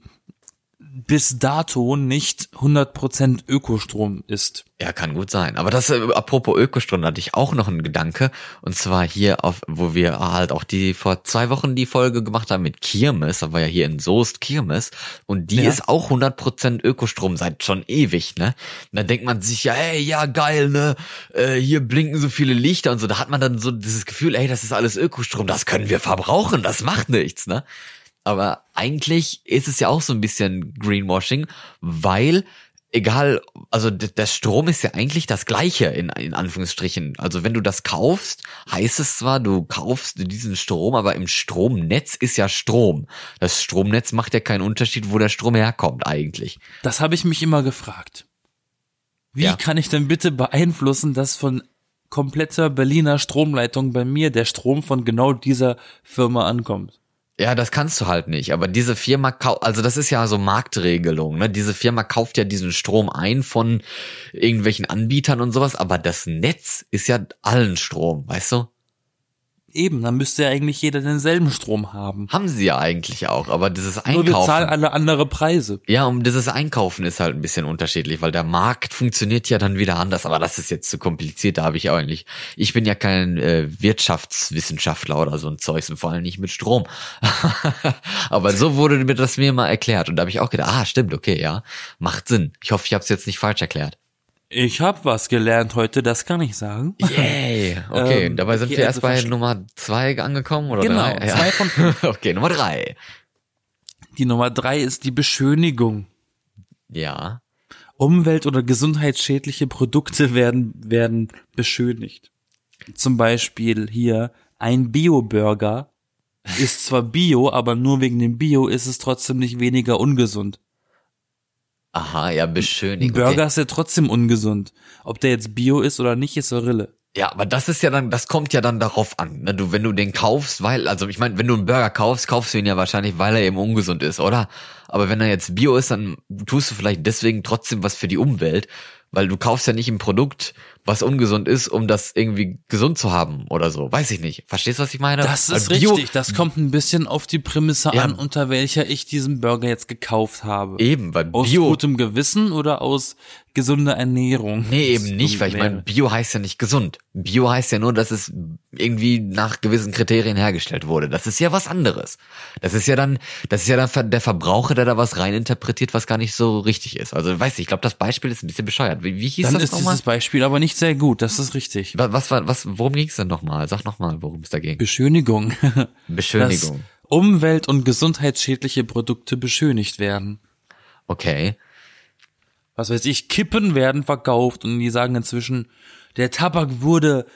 bis dato nicht 100% Ökostrom ist. Ja, kann gut sein. Aber das, äh, apropos Ökostrom, da hatte ich auch noch einen Gedanke. Und zwar hier auf, wo wir halt auch die, vor zwei Wochen die Folge gemacht haben mit Kirmes. Da war ja hier in Soest Kirmes. Und die Ja. ist auch 100% Ökostrom seit schon ewig, ne? Und dann denkt man sich ja, ey, ja, geil, ne? Äh, hier blinken so viele Lichter und so. Da hat man dann so dieses Gefühl, ey, das ist alles Ökostrom. Das können wir verbrauchen. Das macht nichts, ne? Aber eigentlich ist es ja auch so ein bisschen Greenwashing, weil egal, also der Strom ist ja eigentlich das gleiche in, in Anführungsstrichen. Also wenn du das kaufst, heißt es zwar, du kaufst diesen Strom, aber im Stromnetz ist ja Strom. Das Stromnetz macht ja keinen Unterschied, wo der Strom herkommt eigentlich. Das habe ich mich immer gefragt. Wie Ja. kann ich denn bitte beeinflussen, dass von kompletter Berliner Stromleitung bei mir der Strom von genau dieser Firma ankommt? Ja, das kannst du halt nicht. Aber diese Firma, also das ist ja so Marktregelung. Ne? Diese Firma kauft ja diesen Strom ein von irgendwelchen Anbietern und sowas. Aber das Netz ist ja allen Strom, weißt du? Eben, dann müsste ja eigentlich jeder denselben Strom haben. Haben sie ja eigentlich auch, aber dieses Nur wir zahlen Einkaufen. alle andere Preise. Ja, um dieses Einkaufen ist halt ein bisschen unterschiedlich, weil der Markt funktioniert ja dann wieder anders, aber das ist jetzt zu kompliziert, da habe ich auch eigentlich. Ich bin ja kein äh, Wirtschaftswissenschaftler oder so ein Zeugs und vor allem nicht mit Strom. aber so wurde mir das mir mal erklärt und da habe ich auch gedacht, ah, stimmt, okay, ja, macht Sinn. Ich hoffe, ich habe es jetzt nicht falsch erklärt. Ich habe was gelernt heute, das kann ich sagen. Yay, okay, Ähm, dabei sind okay, wir erst also bei verste- Nummer zwei angekommen oder Genau, drei? zwei von fünf. okay, Nummer drei. Die Nummer drei ist die Beschönigung. Ja, Umwelt- oder gesundheitsschädliche Produkte werden, werden beschönigt. Zum Beispiel hier ein Bio-Burger ist zwar Bio, aber nur wegen dem Bio ist es trotzdem nicht weniger ungesund. Aha, ja, Ein beschönigen. Burger Okay. ist ja trotzdem ungesund. Ob der jetzt Bio ist oder nicht, ist Rille. Ja, aber das ist ja dann, das kommt ja dann darauf an. Ne? Du, wenn du den kaufst, weil, also ich meine, wenn du einen Burger kaufst, kaufst du ihn ja wahrscheinlich, weil er eben ungesund ist, oder? Aber wenn er jetzt Bio ist, dann tust du vielleicht deswegen trotzdem was für die Umwelt, weil du kaufst ja nicht ein Produkt, was ungesund ist, um das irgendwie gesund zu haben oder so. Weiß ich nicht. Verstehst du, was ich meine? Das ist Bio, richtig. Das kommt ein bisschen auf die Prämisse Ja. an, unter welcher ich diesen Burger jetzt gekauft habe. Eben, weil Aus Bio. gutem Gewissen oder aus gesunder Ernährung? Nee, eben nicht, weil ich meine, Bio heißt ja nicht gesund. Bio heißt ja nur, dass es irgendwie nach gewissen Kriterien hergestellt wurde. Das ist ja was anderes. Das ist ja dann, das ist ja dann der Verbraucher, der da was reininterpretiert, was gar nicht so richtig ist. Also, weiß ich, ich glaube, das Beispiel ist ein bisschen bescheuert. Wie, wie hieß Dann das ist nochmal? dieses Beispiel aber nicht sehr gut. Das ist richtig. Was, was war, was, worum ging es denn nochmal? Sag nochmal, worum es da ging. Beschönigung. Beschönigung. Dass Umwelt- und gesundheitsschädliche Produkte beschönigt werden. Okay. Was weiß ich, Kippen werden verkauft und die sagen inzwischen, der Tabak wurde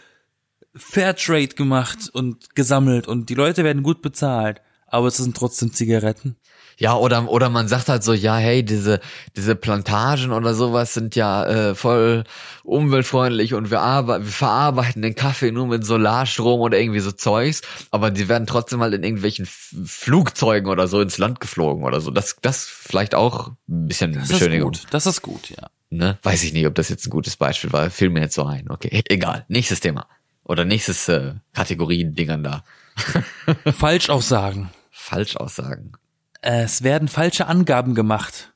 Fairtrade gemacht und gesammelt und die Leute werden gut bezahlt. Aber es sind trotzdem Zigaretten. Ja, oder, oder man sagt halt so, ja, hey, diese, diese Plantagen oder sowas sind ja äh, voll umweltfreundlich und wir, wir verarbeiten den Kaffee nur mit Solarstrom oder irgendwie so Zeugs, aber die werden trotzdem halt in irgendwelchen Flugzeugen oder so ins Land geflogen oder so. Das, das vielleicht auch ein bisschen Das ist Beschönigung. gut. Das ist gut, ja. Ne? Weiß ich nicht, ob das jetzt ein gutes Beispiel war. Fiel mir jetzt so ein. Okay, egal. Nächstes Thema. Oder nächstes äh, Kategorie-Dingern da. Falschaussagen. Falschaussagen. Es werden falsche Angaben gemacht.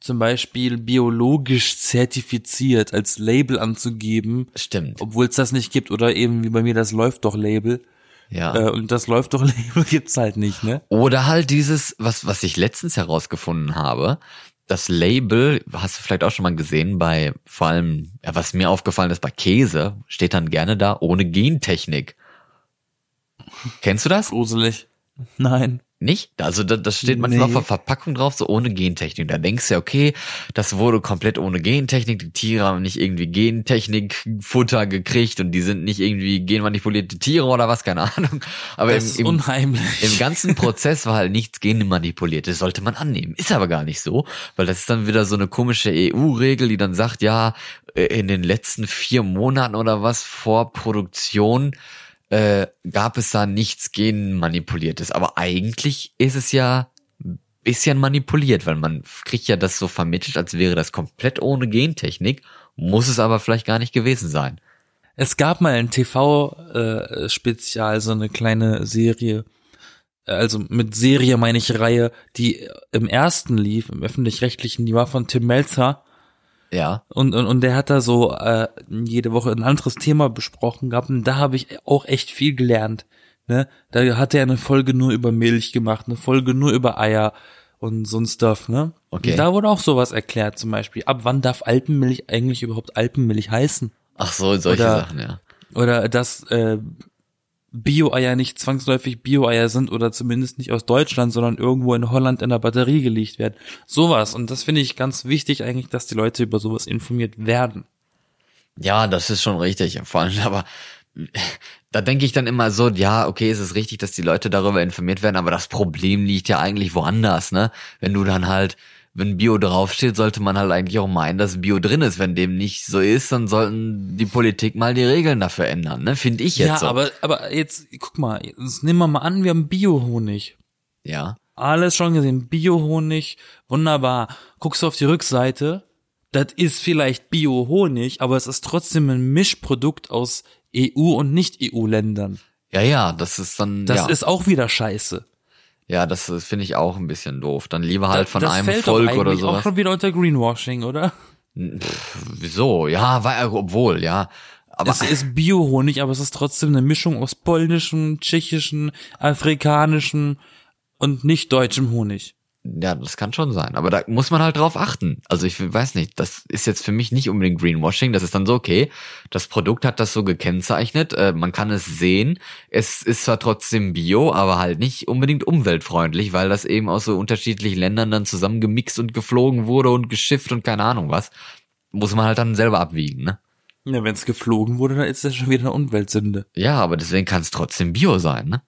Zum Beispiel biologisch zertifiziert als Label anzugeben, Stimmt. obwohl es das nicht gibt oder eben wie bei mir das läuft doch Label. Ja. Äh, und das läuft doch Label gibt's halt nicht, ne? Oder halt dieses, was, was ich letztens herausgefunden habe, das Label, hast du vielleicht auch schon mal gesehen, bei vor allem, ja, was mir aufgefallen ist, bei Käse, steht dann gerne da ohne Gentechnik. Kennst du das? Gruselig. Nein. Nicht? Also da, das steht manchmal Nee. auf der Verpackung drauf, so ohne Gentechnik. Da denkst du ja, okay, das wurde komplett ohne Gentechnik. Die Tiere haben nicht irgendwie Gentechnik-Futter gekriegt und die sind nicht irgendwie genmanipulierte Tiere oder was, keine Ahnung. Aber im, ist im, unheimlich. im ganzen Prozess war halt nichts genmanipuliert. Das sollte man annehmen. Ist aber gar nicht so, weil das ist dann wieder so eine komische EU-Regel, die dann sagt, ja, äh, in den letzten vier Monaten oder was vor Produktion äh, gab es da nichts genmanipuliertes. Aber eigentlich ist es ja ein bisschen manipuliert, weil man kriegt ja das so vermittelt, als wäre das komplett ohne Gentechnik, muss es aber vielleicht gar nicht gewesen sein. Es gab mal ein TV-Spezial, so eine kleine Serie. Äh, Also mit Serie meine ich Reihe, die im ersten lief, im öffentlich-rechtlichen, die war von Tim Melzer. Ja. Und, und, und der hat da so äh, jede Woche ein anderes Thema besprochen gehabt. Und da habe ich auch echt viel gelernt. Ne? Da hat er eine Folge nur über Milch gemacht, eine Folge nur über Eier und so ein Stuff, ne? Okay. Und da wurde auch sowas erklärt, zum Beispiel. Ab wann darf Alpenmilch eigentlich überhaupt Alpenmilch heißen? Ach so, solche Oder- Sachen, ja. Oder dass äh, Bio-Eier nicht zwangsläufig Bio-Eier sind oder zumindest nicht aus Deutschland, sondern irgendwo in Holland in der Batterie gelegt werden. Sowas. Und das finde ich ganz wichtig eigentlich, dass die Leute über sowas informiert werden. Ja, das ist schon richtig. Vor allem, aber da denke ich dann immer so, ja, okay, es ist richtig, dass die Leute darüber informiert werden, aber das Problem liegt ja eigentlich woanders, ne? Wenn du dann halt, wenn Bio draufsteht, sollte man halt eigentlich auch meinen, dass Bio drin ist. Wenn dem nicht so ist, dann sollten die Politik mal die Regeln dafür ändern, ne? Finde ich jetzt ja, so. aber, aber jetzt, guck mal, jetzt nehmen wir mal an, wir haben Bio-Honig. ja. Alles schon gesehen, Bio-Honig, wunderbar. Guckst du auf die Rückseite, das ist vielleicht Bio-Honig, aber es ist trotzdem ein Mischprodukt aus EU- und Nicht-EU-Ländern. Ja, ja, das ist dann, Das ja. ist auch wieder scheiße. Ja, das finde ich auch ein bisschen doof. Dann lieber halt von das einem fällt doch Volk oder eigentlich auch sowas. schon wieder unter Greenwashing, oder? Wieso? Ja, weil, obwohl, ja. Aber Es ist Biohonig, aber es ist trotzdem eine Mischung aus polnischem, tschechischem, afrikanischem und nicht deutschem Honig. Ja, das kann schon sein. Aber da muss man halt drauf achten. Also ich weiß nicht, das ist jetzt für mich nicht unbedingt Greenwashing. Das ist dann so, okay, das Produkt hat das so gekennzeichnet, äh, man kann es sehen. Es ist zwar trotzdem bio, aber halt nicht unbedingt umweltfreundlich, weil das eben aus so unterschiedlichen Ländern dann zusammengemixt und geflogen wurde und geschifft und keine Ahnung was. Muss man halt dann selber abwiegen, ne? Ja, wenn es geflogen wurde, dann ist das schon wieder eine Umweltsünde. Ja, aber deswegen kann es trotzdem bio sein, ne?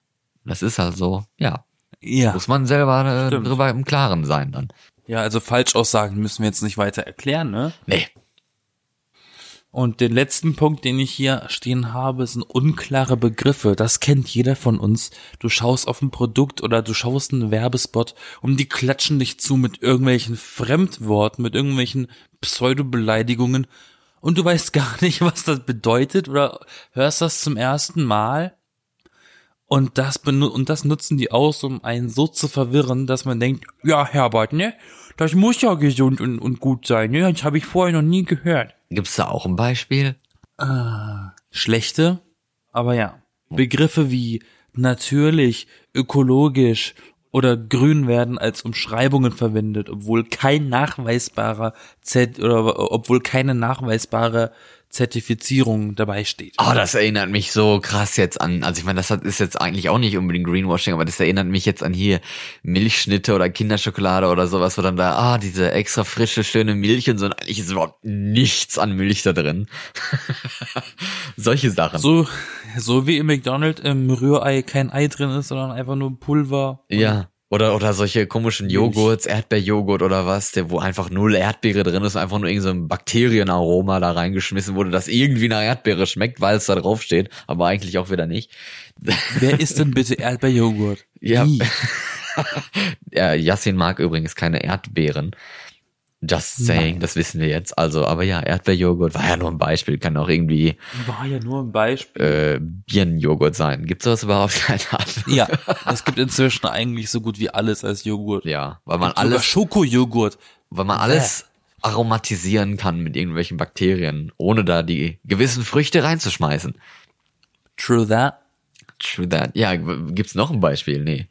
Das ist halt so, ja. Ja. Muss man selber äh, drüber im Klaren sein dann. Ja, also Falschaussagen müssen wir jetzt nicht weiter erklären, ne? Nee. Und den letzten Punkt, den ich hier stehen habe, sind unklare Begriffe. Das kennt jeder von uns. Du schaust auf ein Produkt oder du schaust einen Werbespot und die klatschen dich zu mit irgendwelchen Fremdworten, mit irgendwelchen Pseudobeleidigungen und du weißt gar nicht, was das bedeutet oder hörst das zum ersten Mal. Und das, und das nutzen die aus, um einen so zu verwirren, dass man denkt, ja, Herbert, ne? Das muss ja gesund und, und gut sein, ne? Das habe ich vorher noch nie gehört. Gibt's da auch ein Beispiel? schlechte, aber ja. Begriffe wie natürlich, ökologisch oder grün werden als Umschreibungen verwendet, obwohl kein nachweisbarer Z oder obwohl keine nachweisbare Zertifizierung dabei steht. Oh, das erinnert mich so krass jetzt an, also ich meine, das hat, ist jetzt eigentlich auch nicht unbedingt Greenwashing, aber das erinnert mich jetzt an hier Milchschnitte oder Kinderschokolade oder sowas, wo dann da, ah, diese extra frische, schöne Milch und so, und eigentlich ist überhaupt nichts an Milch da drin. Solche Sachen. So, so wie im McDonald's im Rührei kein Ei drin ist, sondern einfach nur Pulver. Ja. Oder, oder solche komischen Joghurts, Erdbeerjoghurt oder was, der, wo einfach null Erdbeere drin ist und einfach nur irgend so ein Bakterienaroma da reingeschmissen wurde, das irgendwie nach Erdbeere schmeckt, weil es da drauf steht, aber eigentlich auch wieder nicht. Wer isst denn bitte Erdbeerjoghurt? Ja. Ja, Yassin mag übrigens keine Erdbeeren. Just saying, das wissen wir jetzt. Also, aber ja, Erdbeerjoghurt war ja nur ein Beispiel, kann auch irgendwie War ja nur ein Beispiel. äh, Birnenjoghurt sein. Gibt's sowas überhaupt? Keine Ahnung. Ja, es gibt inzwischen eigentlich so gut wie alles als Joghurt. Ja, weil man alles, Schokojoghurt. weil man alles aromatisieren kann mit irgendwelchen Bakterien, ohne da die gewissen Früchte reinzuschmeißen. True that. True that. Ja, gibt's noch ein Beispiel? Nee.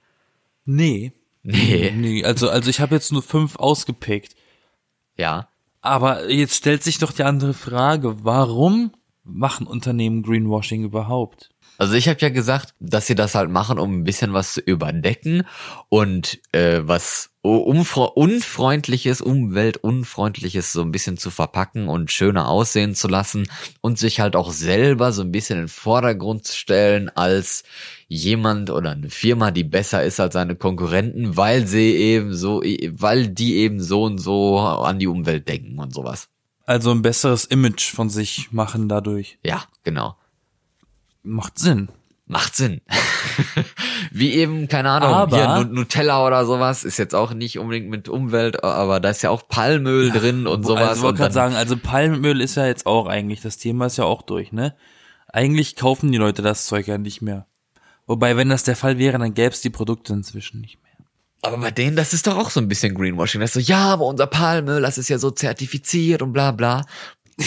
Nee. Nee. Nee, also, also ich habe jetzt nur fünf ausgepickt. Ja. Aber jetzt stellt sich doch die andere Frage, warum machen Unternehmen Greenwashing überhaupt? Also ich habe ja gesagt, dass sie das halt machen, um ein bisschen was zu überdecken und äh, was unfreundliches, umweltunfreundliches so ein bisschen zu verpacken und schöner aussehen zu lassen und sich halt auch selber so ein bisschen in den Vordergrund zu stellen als jemand oder eine Firma, die besser ist als seine Konkurrenten, weil sie eben so, weil die eben so und so an die Umwelt denken und sowas. Also ein besseres Image von sich machen dadurch. Ja, genau. Macht Sinn. Macht Sinn. Wie eben, keine Ahnung, Aber- hier Nu- Nutella oder sowas ist jetzt auch nicht unbedingt mit Umwelt, aber da ist ja auch Palmöl drin und sowas. Also ich wollte gerade sagen, also Palmöl ist ja jetzt auch eigentlich, das Thema ist ja auch durch, ne? Eigentlich kaufen die Leute das Zeug ja nicht mehr. Wobei, wenn das der Fall wäre, dann gäbe es die Produkte inzwischen nicht mehr. aber bei denen, das ist doch auch so ein bisschen Greenwashing. Das ist so, ja, aber unser Palmöl, das ist ja so zertifiziert und bla bla.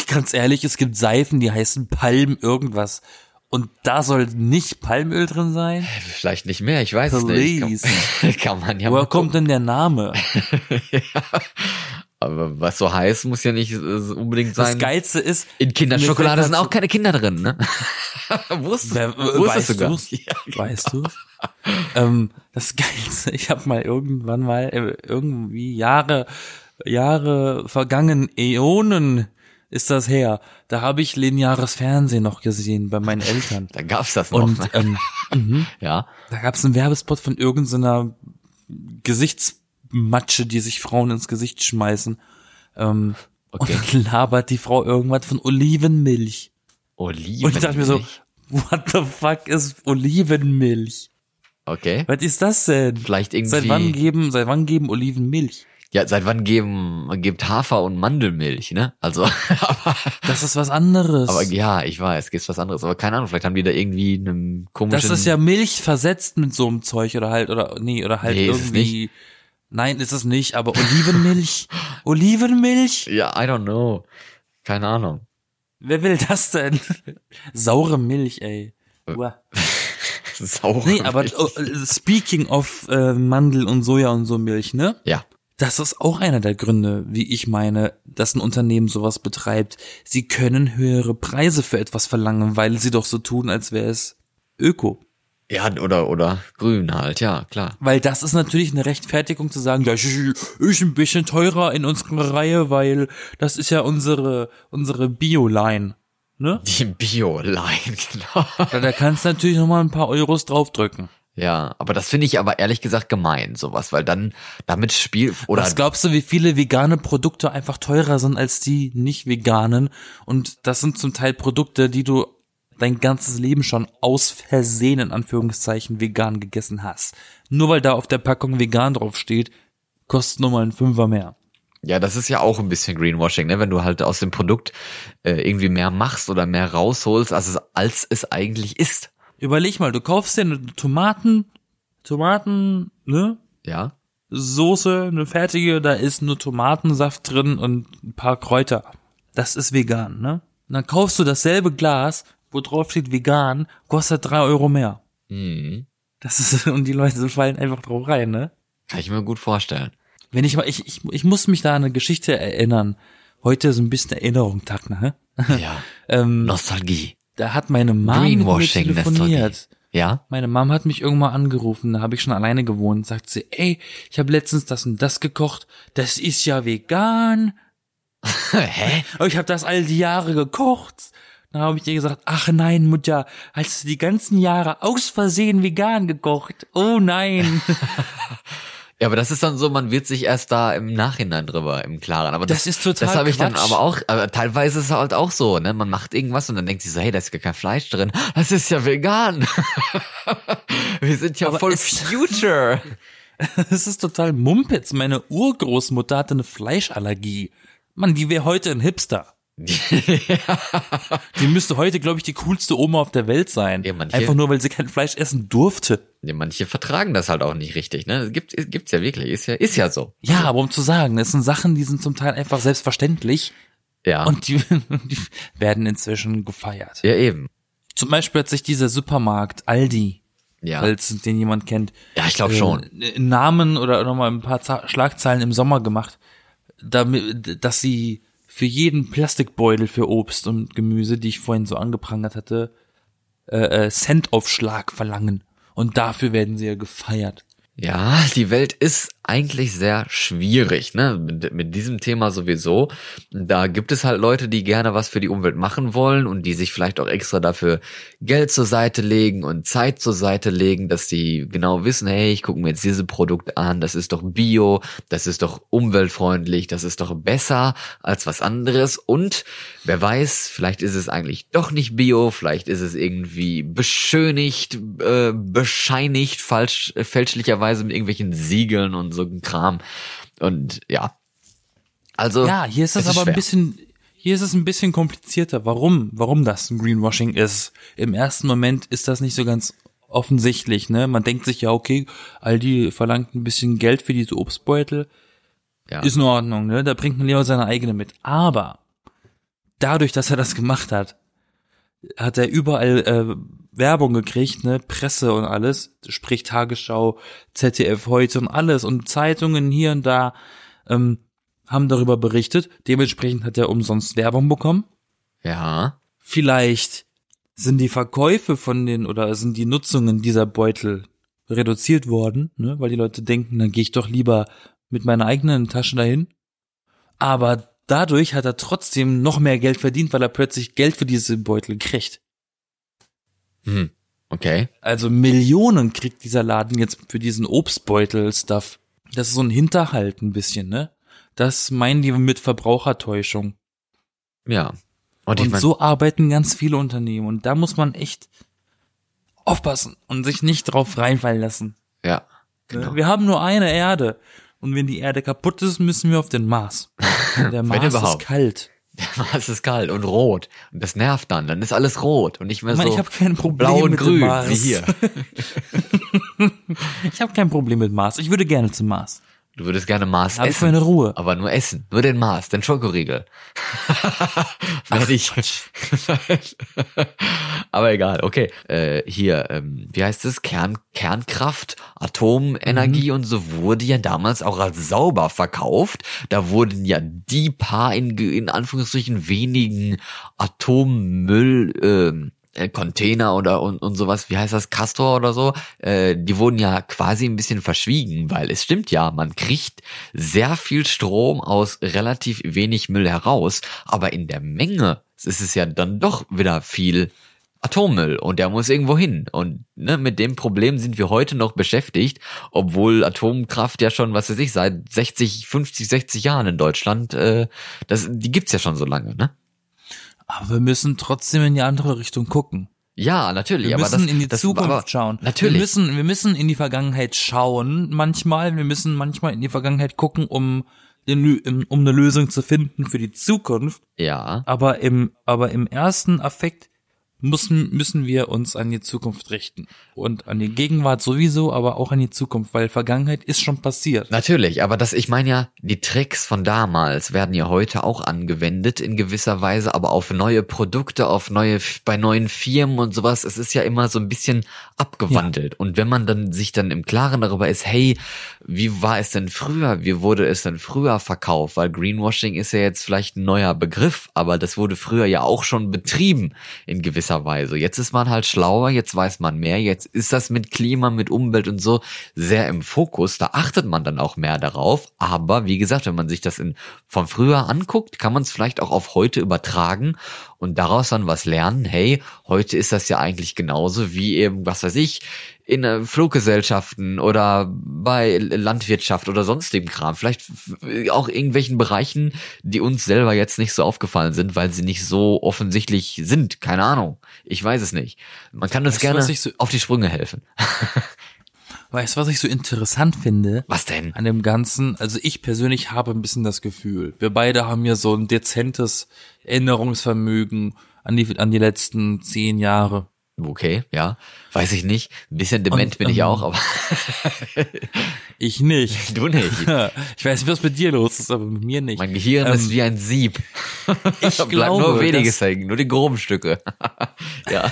Ganz ehrlich, es gibt Seifen, die heißen Palm irgendwas. Und da soll nicht Palmöl drin sein? Vielleicht nicht mehr, ich weiß es nicht. Please. Kann, kann man ja Woher kommt denn der Name? Aber was so heiß muss ja nicht äh, unbedingt Das sein. Geilste ist, In Kinderschokolade sind auch keine Kinder drin, ne? Wusstest, Wer, wusstest weißt du gar. Ja, Weißt du? ähm, das Geilste, ich habe mal irgendwann mal äh, irgendwie Jahre, Jahre vergangen, Äonen ist das her. Da habe ich lineares Fernsehen noch gesehen bei meinen Eltern. Da gab's das noch. Und ne? ähm, mhm, ja. da gab es einen Werbespot von irgendeiner Gesichtsmatsche, die sich Frauen ins Gesicht schmeißen. Ähm, Okay. Und dann labert die Frau irgendwas von Olivenmilch. Oliven. Und ich dachte mir so, what the fuck ist Olivenmilch? Okay. Was ist das denn? Vielleicht irgendwie. Seit wann geben, seit wann geben Oliven Milch? Ja, seit wann geben, gibt Hafer und Mandelmilch, ne? Also, aber, Das ist was anderes. aber ja, ich weiß, gibt's was anderes. Aber keine Ahnung, vielleicht haben die da irgendwie einen komischen. das ist ja Milch versetzt mit so einem Zeug oder halt, oder, nee, oder halt Nee, irgendwie. Nein, ist es nicht, aber Olivenmilch. Olivenmilch? Ja, I don't know. Keine Ahnung. Wer will das denn? Saure Milch, ey. Uah. Sauer. Nee, aber oh, äh, speaking of äh, Mandel und Soja und so Milch, ne? Ja. Das ist auch einer der Gründe, wie ich meine, dass ein Unternehmen sowas betreibt. Sie können höhere Preise für etwas verlangen, weil sie doch so tun, als wäre es Öko. Ja, oder, oder grün halt, ja, klar. Weil das ist natürlich eine Rechtfertigung zu sagen, ja, ich, ich ein bisschen teurer in unserer Reihe, weil das ist ja unsere, unsere Bio-Line. Ne? Die Bio-Line, genau. Da, da kannst du natürlich nochmal ein paar Euros draufdrücken. Ja, aber das finde ich aber ehrlich gesagt gemein, sowas, weil dann damit Spiel oder Was glaubst du, wie viele vegane Produkte einfach teurer sind als die nicht veganen? Und das sind zum Teil Produkte, die du dein ganzes Leben schon aus Versehen in Anführungszeichen vegan gegessen hast. Nur weil da auf der Packung vegan drauf steht, kostet nur mal ein Fünfer mehr. Ja, das ist ja auch ein bisschen Greenwashing, ne? Wenn du halt aus dem Produkt äh, irgendwie mehr machst oder mehr rausholst, als es, als es eigentlich ist. Überleg mal, du kaufst dir eine Tomaten, Tomaten, ne? Ja. Soße, eine fertige, da ist nur Tomatensaft drin und ein paar Kräuter. Das ist vegan, ne? Und dann kaufst du dasselbe Glas, wo drauf steht vegan, kostet drei Euro mehr. Mhm. Das ist, und die Leute fallen einfach drauf rein, ne? Kann ich mir gut vorstellen. Wenn ich mal, ich, ich, ich muss mich da an eine Geschichte erinnern. Heute ist ein bisschen Erinnerung, Tag, ne? Ja. ähm, Nostalgie. da hat meine Mom mit mir Greenwashing, telefoniert. Nostalgie. Ja? Meine Mom hat mich irgendwann angerufen, da habe ich schon alleine gewohnt, sagt sie, ey, ich habe letztens das und das gekocht, das ist ja vegan. Hä? Ich habe das all die Jahre gekocht. Dann habe ich ihr gesagt, ach nein, Mutter, hast du die ganzen Jahre aus Versehen vegan gekocht? Oh nein. Ja, aber das ist dann so, man wird sich erst da im Nachhinein drüber im Klaren. Aber das, Das ist total Das habe ich dann Quatsch. aber auch, aber teilweise ist es halt auch so, ne? Man macht irgendwas und dann denkt sich so, hey, da ist gar kein Fleisch drin. Das ist ja vegan. Wir sind ja Aber voll Future. Das ist total Mumpitz. Meine Urgroßmutter hatte eine Fleischallergie. Mann, die wäre heute ein Hipster. Die müsste heute, glaube ich, die coolste Oma auf der Welt sein. Ja, manche- Einfach nur, weil sie kein Fleisch essen durfte. Ja, manche vertragen das halt auch nicht richtig, ne? Gibt, gibt's ja wirklich, ist ja, ist ja so. Ja, aber um zu sagen, das sind Sachen, die sind zum Teil einfach selbstverständlich Ja. und die, die werden inzwischen gefeiert. ja, eben. Zum Beispiel hat sich dieser Supermarkt Aldi, Ja. falls den jemand kennt, Ja, ich glaube schon. äh, Namen oder nochmal ein paar Za- Schlagzeilen im Sommer gemacht, damit, dass sie für jeden Plastikbeutel für Obst und Gemüse, die ich vorhin so angeprangert hatte, äh, äh, Centaufschlag verlangen. Und dafür werden sie ja gefeiert. Ja, die Welt ist eigentlich sehr schwierig, ne? Mit, mit diesem Thema sowieso. Da gibt es halt Leute, die gerne was für die Umwelt machen wollen und die sich vielleicht auch extra dafür Geld zur Seite legen und Zeit zur Seite legen, dass die genau wissen, hey, ich gucke mir jetzt diese Produkte an, das ist doch bio, das ist doch umweltfreundlich, das ist doch besser als was anderes und wer weiß, vielleicht ist es eigentlich doch nicht bio, vielleicht ist es irgendwie beschönigt, äh, bescheinigt, falsch, äh, fälschlicherweise mit irgendwelchen Siegeln und so ein Kram. Und ja. Also. Ja, hier ist es es ist aber ein bisschen, hier ist es ein bisschen komplizierter. Warum? Warum das ein Greenwashing ist? Im ersten Moment ist das nicht so ganz offensichtlich, ne? Man denkt sich ja, okay, Aldi verlangt ein bisschen Geld für diese Obstbeutel. Ja. Ist in Ordnung, ne? Da bringt man lieber seine eigene mit. Aber dadurch, dass er das gemacht hat, hat er überall äh, Werbung gekriegt, ne, Presse und alles, sprich Tagesschau, ZDF heute und alles und Zeitungen hier und da ähm, haben darüber berichtet. Dementsprechend hat er umsonst Werbung bekommen. Ja. Vielleicht sind die Verkäufe von den oder sind die Nutzungen dieser Beutel reduziert worden, ne, weil die Leute denken, dann gehe ich doch lieber mit meiner eigenen Tasche dahin. Aber dadurch hat er trotzdem noch mehr Geld verdient, weil er plötzlich Geld für diese Beutel kriegt. Hm. Okay. Also Millionen kriegt dieser Laden jetzt für diesen Obstbeutel-Stuff. Das ist so ein Hinterhalt ein bisschen, ne? Das meinen die mit Verbrauchertäuschung. Ja. Und, ich mein, so arbeiten ganz viele Unternehmen. Und da muss man echt aufpassen und sich nicht drauf reinfallen lassen. ja. Genau. Wir haben nur eine Erde. Und wenn die Erde kaputt ist, müssen wir auf den Mars. Und der Mars ist kalt. Der Mars ist kalt und rot. Und das nervt dann. Dann ist alles rot und nicht mehr Mann, so ich hab kein Problem blau und mit grün Mars. wie hier. Ich habe kein Problem mit Mars. Ich würde gerne zum Mars. Du würdest gerne Mars Hab essen. meine Ruhe. Aber nur essen. Nur den Mars, den Schokoriegel. Fertig. aber egal, okay. Äh, hier, ähm, wie heißt es? Kern, Kernkraft, Atomenergie und so wurde ja damals auch als sauber verkauft. Da wurden ja die paar in, in Anführungsstrichen wenigen Atommüll, ähm, äh, Container oder und, und sowas, wie heißt das, Castor oder so, äh, die wurden ja quasi ein bisschen verschwiegen, weil es stimmt ja, man kriegt sehr viel Strom aus relativ wenig Müll heraus, aber in der Menge ist es ja dann doch wieder viel Atommüll und der muss irgendwo hin. Und ne, mit dem Problem sind wir heute noch beschäftigt, obwohl Atomkraft ja schon, was weiß ich, seit 60, 50, 60 Jahren in Deutschland, äh, das, die gibt's ja schon so lange, ne? Aber wir müssen trotzdem in die andere Richtung gucken. Ja, natürlich. Wir aber müssen das, in die das, Zukunft aber schauen. Natürlich. Wir müssen, wir müssen in die Vergangenheit schauen manchmal. Wir müssen manchmal in die Vergangenheit gucken, um, um um eine Lösung zu finden für die Zukunft. ja. Aber im, aber im ersten Affekt müssen, müssen wir uns an die Zukunft richten. Und an die Gegenwart sowieso, aber auch an die Zukunft, weil Vergangenheit ist schon passiert. Natürlich, aber das, ich meine ja, die Tricks von damals werden ja heute auch angewendet in gewisser Weise, aber auf neue Produkte, auf neue, bei neuen Firmen und sowas. Es ist ja immer so ein bisschen abgewandelt. Und wenn man dann sich dann im Klaren darüber ist, hey, wie war es denn früher? Wie wurde es denn früher verkauft? Weil Greenwashing ist ja jetzt vielleicht ein neuer Begriff, aber das wurde früher ja auch schon betrieben in gewisser Weise. Jetzt ist man halt schlauer, jetzt weiß man mehr, jetzt ist das mit Klima, mit Umwelt und so sehr im Fokus. Da achtet man dann auch mehr darauf. Aber wie gesagt, wenn man sich das in, von früher anguckt, kann man es vielleicht auch auf heute übertragen und daraus dann was lernen. Hey, heute ist das ja eigentlich genauso wie eben, was weiß ich, in äh, Fluggesellschaften oder bei Landwirtschaft oder sonstigem Kram. Vielleicht auch irgendwelchen Bereichen, die uns selber jetzt nicht so aufgefallen sind, weil sie nicht so offensichtlich sind. Keine Ahnung. Ich weiß es nicht. Man kann uns Weißt gerne so- auf die Sprünge helfen. Weißt du, was ich so interessant finde? Was denn? An dem Ganzen, also ich persönlich habe ein bisschen das Gefühl, wir beide haben ja so ein dezentes Erinnerungsvermögen an die, an die letzten zehn Jahre. Okay, ja. Weiß ich nicht. Ein bisschen dement Und, bin ich ähm, auch, aber Ich nicht. du nicht. Ich weiß nicht, was mit dir los ist, aber mit mir nicht. Mein Gehirn ist wie ein Sieb. ich glaube, nur weniges hängen, nur die groben Stücke. ja.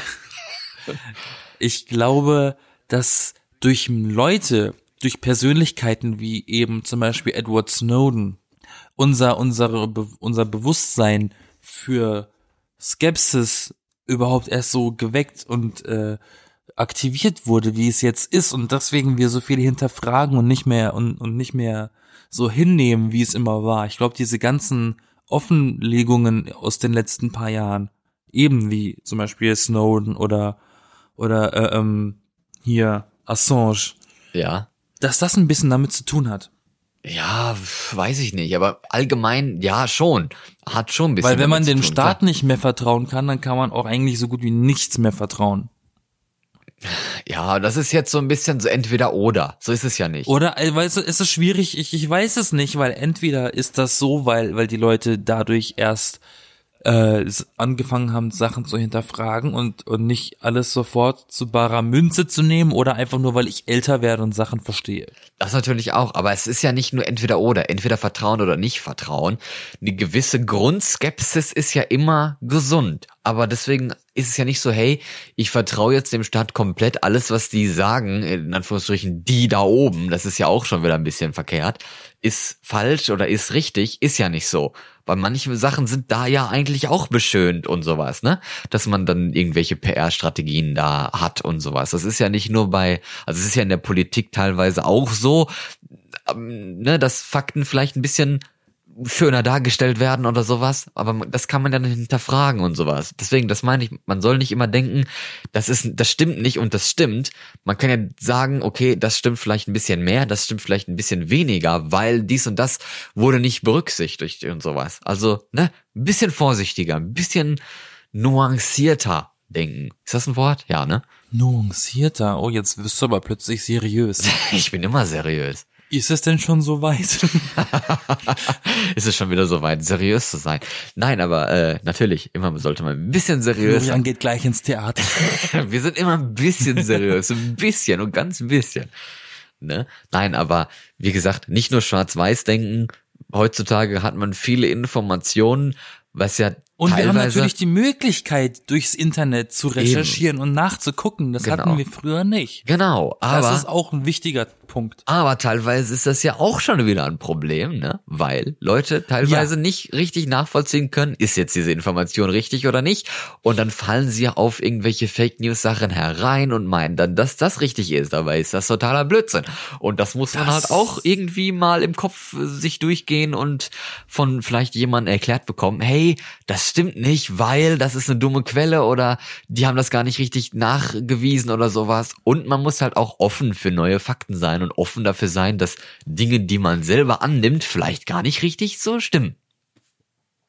ich glaube, dass durch Leute, durch Persönlichkeiten wie eben zum Beispiel Edward Snowden, unser, unsere, unser Bewusstsein für Skepsis überhaupt erst so geweckt und äh, aktiviert wurde, wie es jetzt ist und deswegen wir so viel hinterfragen und nicht mehr und, und nicht mehr so hinnehmen, wie es immer war. Ich glaube, diese ganzen Offenlegungen aus den letzten paar Jahren, eben wie zum Beispiel Snowden oder oder äh, ähm, hier Assange, Ja. dass das ein bisschen damit zu tun hat. Ja, weiß ich nicht, aber allgemein, ja, schon. Hat schon ein bisschen. Weil wenn man dem tun, Staat nicht mehr vertrauen kann, dann kann man auch eigentlich so gut wie nichts mehr vertrauen. klar. Ja, das ist jetzt so ein bisschen so entweder oder. So ist es ja nicht. Oder, äh, weißt du, es ist schwierig, ich, ich weiß es nicht, weil entweder ist das so, weil, weil die Leute dadurch erst äh, angefangen haben, Sachen zu hinterfragen und, und nicht alles sofort zu barer Münze zu nehmen oder einfach nur, weil ich älter werde und Sachen verstehe. Das natürlich auch, aber es ist ja nicht nur entweder oder, entweder Vertrauen oder nicht Vertrauen. Eine gewisse Grundskepsis ist ja immer gesund. Aber deswegen ist es ja nicht so, hey, ich vertraue jetzt dem Staat komplett alles, was die sagen, in Anführungsstrichen die da oben, das ist ja auch schon wieder ein bisschen verkehrt, ist falsch oder ist richtig, ist ja nicht so. Weil manche Sachen sind da ja eigentlich auch beschönt und sowas, ne? Dass man dann irgendwelche PR-Strategien da hat und sowas. Das ist ja nicht nur bei, also es ist ja in der Politik teilweise auch so, ähm, ne, dass Fakten vielleicht ein bisschen schöner dargestellt werden oder sowas, aber das kann man dann hinterfragen und sowas. Deswegen, das meine ich, man soll nicht immer denken, das ist, das stimmt nicht und das stimmt. Man kann ja sagen, okay, das stimmt vielleicht ein bisschen mehr, das stimmt vielleicht ein bisschen weniger, weil dies und das wurde nicht berücksichtigt und sowas. Also, ne, ein bisschen vorsichtiger, ein bisschen nuancierter denken. Ist das ein Wort? Ja, ne? Nuancierter, oh, jetzt wirst du aber plötzlich seriös. Ich bin immer seriös. Ist es denn schon so weit? ist es schon wieder so weit, seriös zu sein. Nein, aber äh, natürlich, immer sollte man ein bisschen seriös sein. geht gleich ins Theater. Wir sind immer ein bisschen seriös, ein bisschen und ganz ein bisschen. Ne? Nein, aber wie gesagt, nicht nur schwarz-weiß denken. Heutzutage hat man viele Informationen, was ja Und wir haben natürlich die Möglichkeit, durchs Internet zu recherchieren und nachzugucken. Das Genau. hatten wir früher nicht. genau, aber das ist auch ein wichtiger Punkt. Aber teilweise ist das ja auch schon wieder ein Problem, ne? Weil Leute teilweise Ja. nicht richtig nachvollziehen können, ist jetzt diese Information richtig oder nicht. Und dann fallen sie auf irgendwelche Fake News Sachen herein und meinen dann, dass das richtig ist. Dabei ist das totaler Blödsinn. Und das muss man Das- halt auch irgendwie mal im Kopf äh, sich durchgehen und von vielleicht jemandem erklärt bekommen, hey, das stimmt nicht, weil das ist eine dumme Quelle oder die haben das gar nicht richtig nachgewiesen oder sowas. Und man muss halt auch offen für neue Fakten sein und offen dafür sein, dass Dinge, die man selber annimmt, vielleicht gar nicht richtig so stimmen.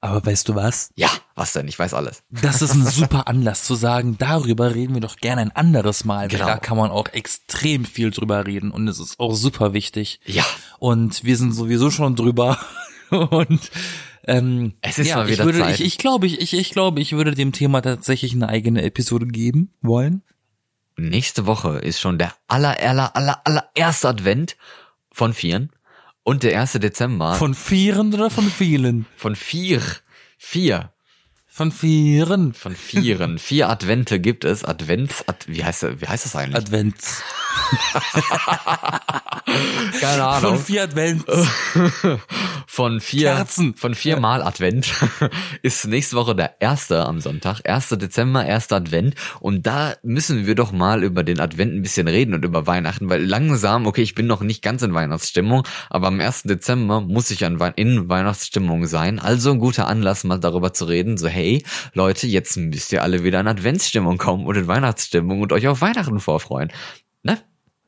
Aber weißt du was? Ja, was denn? Ich weiß alles. Das ist ein super Anlass zu sagen, darüber reden wir doch gerne ein anderes Mal. Genau. Da kann man auch extrem viel drüber reden und es ist auch super wichtig. Ja. Und wir sind sowieso schon drüber. Und ähm, Es ist ja, mal wieder ich würde, Zeit. Ich, ich glaube, ich, ich, ich glaube, ich würde dem Thema tatsächlich eine eigene Episode geben wollen. Nächste Woche ist schon der aller, aller, aller, aller erste Advent von vieren und der erste Dezember Von vieren oder von vielen? von vier. Vier. Von vieren. Von vieren. Vier Advente gibt es. Advents, Ad, wie heißt wie heißt das eigentlich? Advents. Keine Von Ahnung. vier Advents. Von vier, Kerzen. von vier Mal Advent ist nächste Woche der erste am Sonntag. 1. Dezember, erster Advent. Und da müssen wir doch mal über den Advent ein bisschen reden und über Weihnachten, weil langsam, okay, ich bin noch nicht ganz in Weihnachtsstimmung, aber am 1. Dezember muss ich in Weihnachtsstimmung sein. Also ein guter Anlass, mal darüber zu reden. So, hey, Leute, jetzt müsst ihr alle wieder in Adventsstimmung kommen und in Weihnachtsstimmung und euch auf Weihnachten vorfreuen. Ne?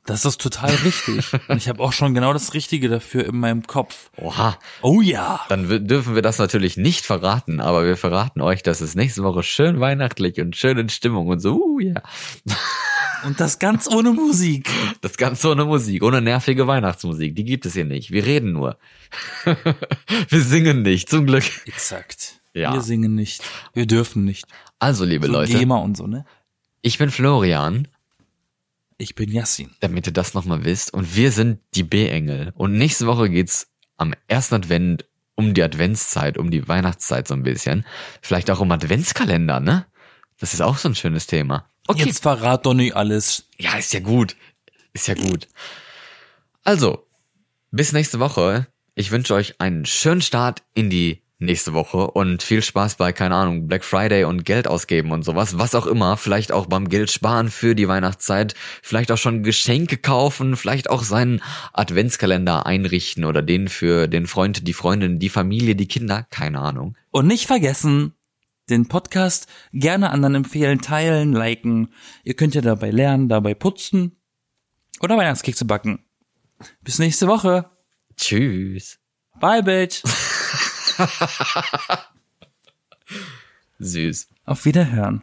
Das ist total richtig. Und ich habe auch schon genau das Richtige dafür in meinem Kopf. Oha. Oh ja. Dann dürfen wir das natürlich nicht verraten, aber wir verraten euch, dass es nächste Woche schön weihnachtlich und schön in Stimmung und so, uh, ja. Und das ganz ohne Musik. Das Ganze ohne Musik, ohne nervige Weihnachtsmusik, die gibt es hier nicht. Wir reden nur. wir singen nicht, zum Glück. Exakt. Ja. Wir singen nicht. Wir dürfen nicht. Also, liebe So Leute, GEMA und so, ne? ich bin Florian, Ich bin Yassin. damit ihr das nochmal wisst, und wir sind die B-Engel. Und nächste Woche geht's am ersten Advent um die Adventszeit, um die Weihnachtszeit so ein bisschen. Vielleicht auch um Adventskalender, ne? Das ist auch so ein schönes Thema. Okay. Jetzt verrat doch nicht alles. Ja, ist ja gut. Ist ja gut. Also, bis nächste Woche. Ich wünsche euch einen schönen Start in die nächste Woche und viel Spaß bei, keine Ahnung, Black Friday und Geld ausgeben und sowas, was auch immer. Vielleicht auch beim Geld sparen für die Weihnachtszeit. Vielleicht auch schon Geschenke kaufen. Vielleicht auch seinen Adventskalender einrichten oder den für den Freund, die Freundin, die Familie, die Kinder. Keine Ahnung. Und nicht vergessen, den Podcast gerne anderen empfehlen, teilen, liken. Ihr könnt ja dabei lernen, dabei putzen oder Weihnachtskekse backen. Bis nächste Woche. Tschüss. Bye, Bitch. Süß. Auf Wiederhören.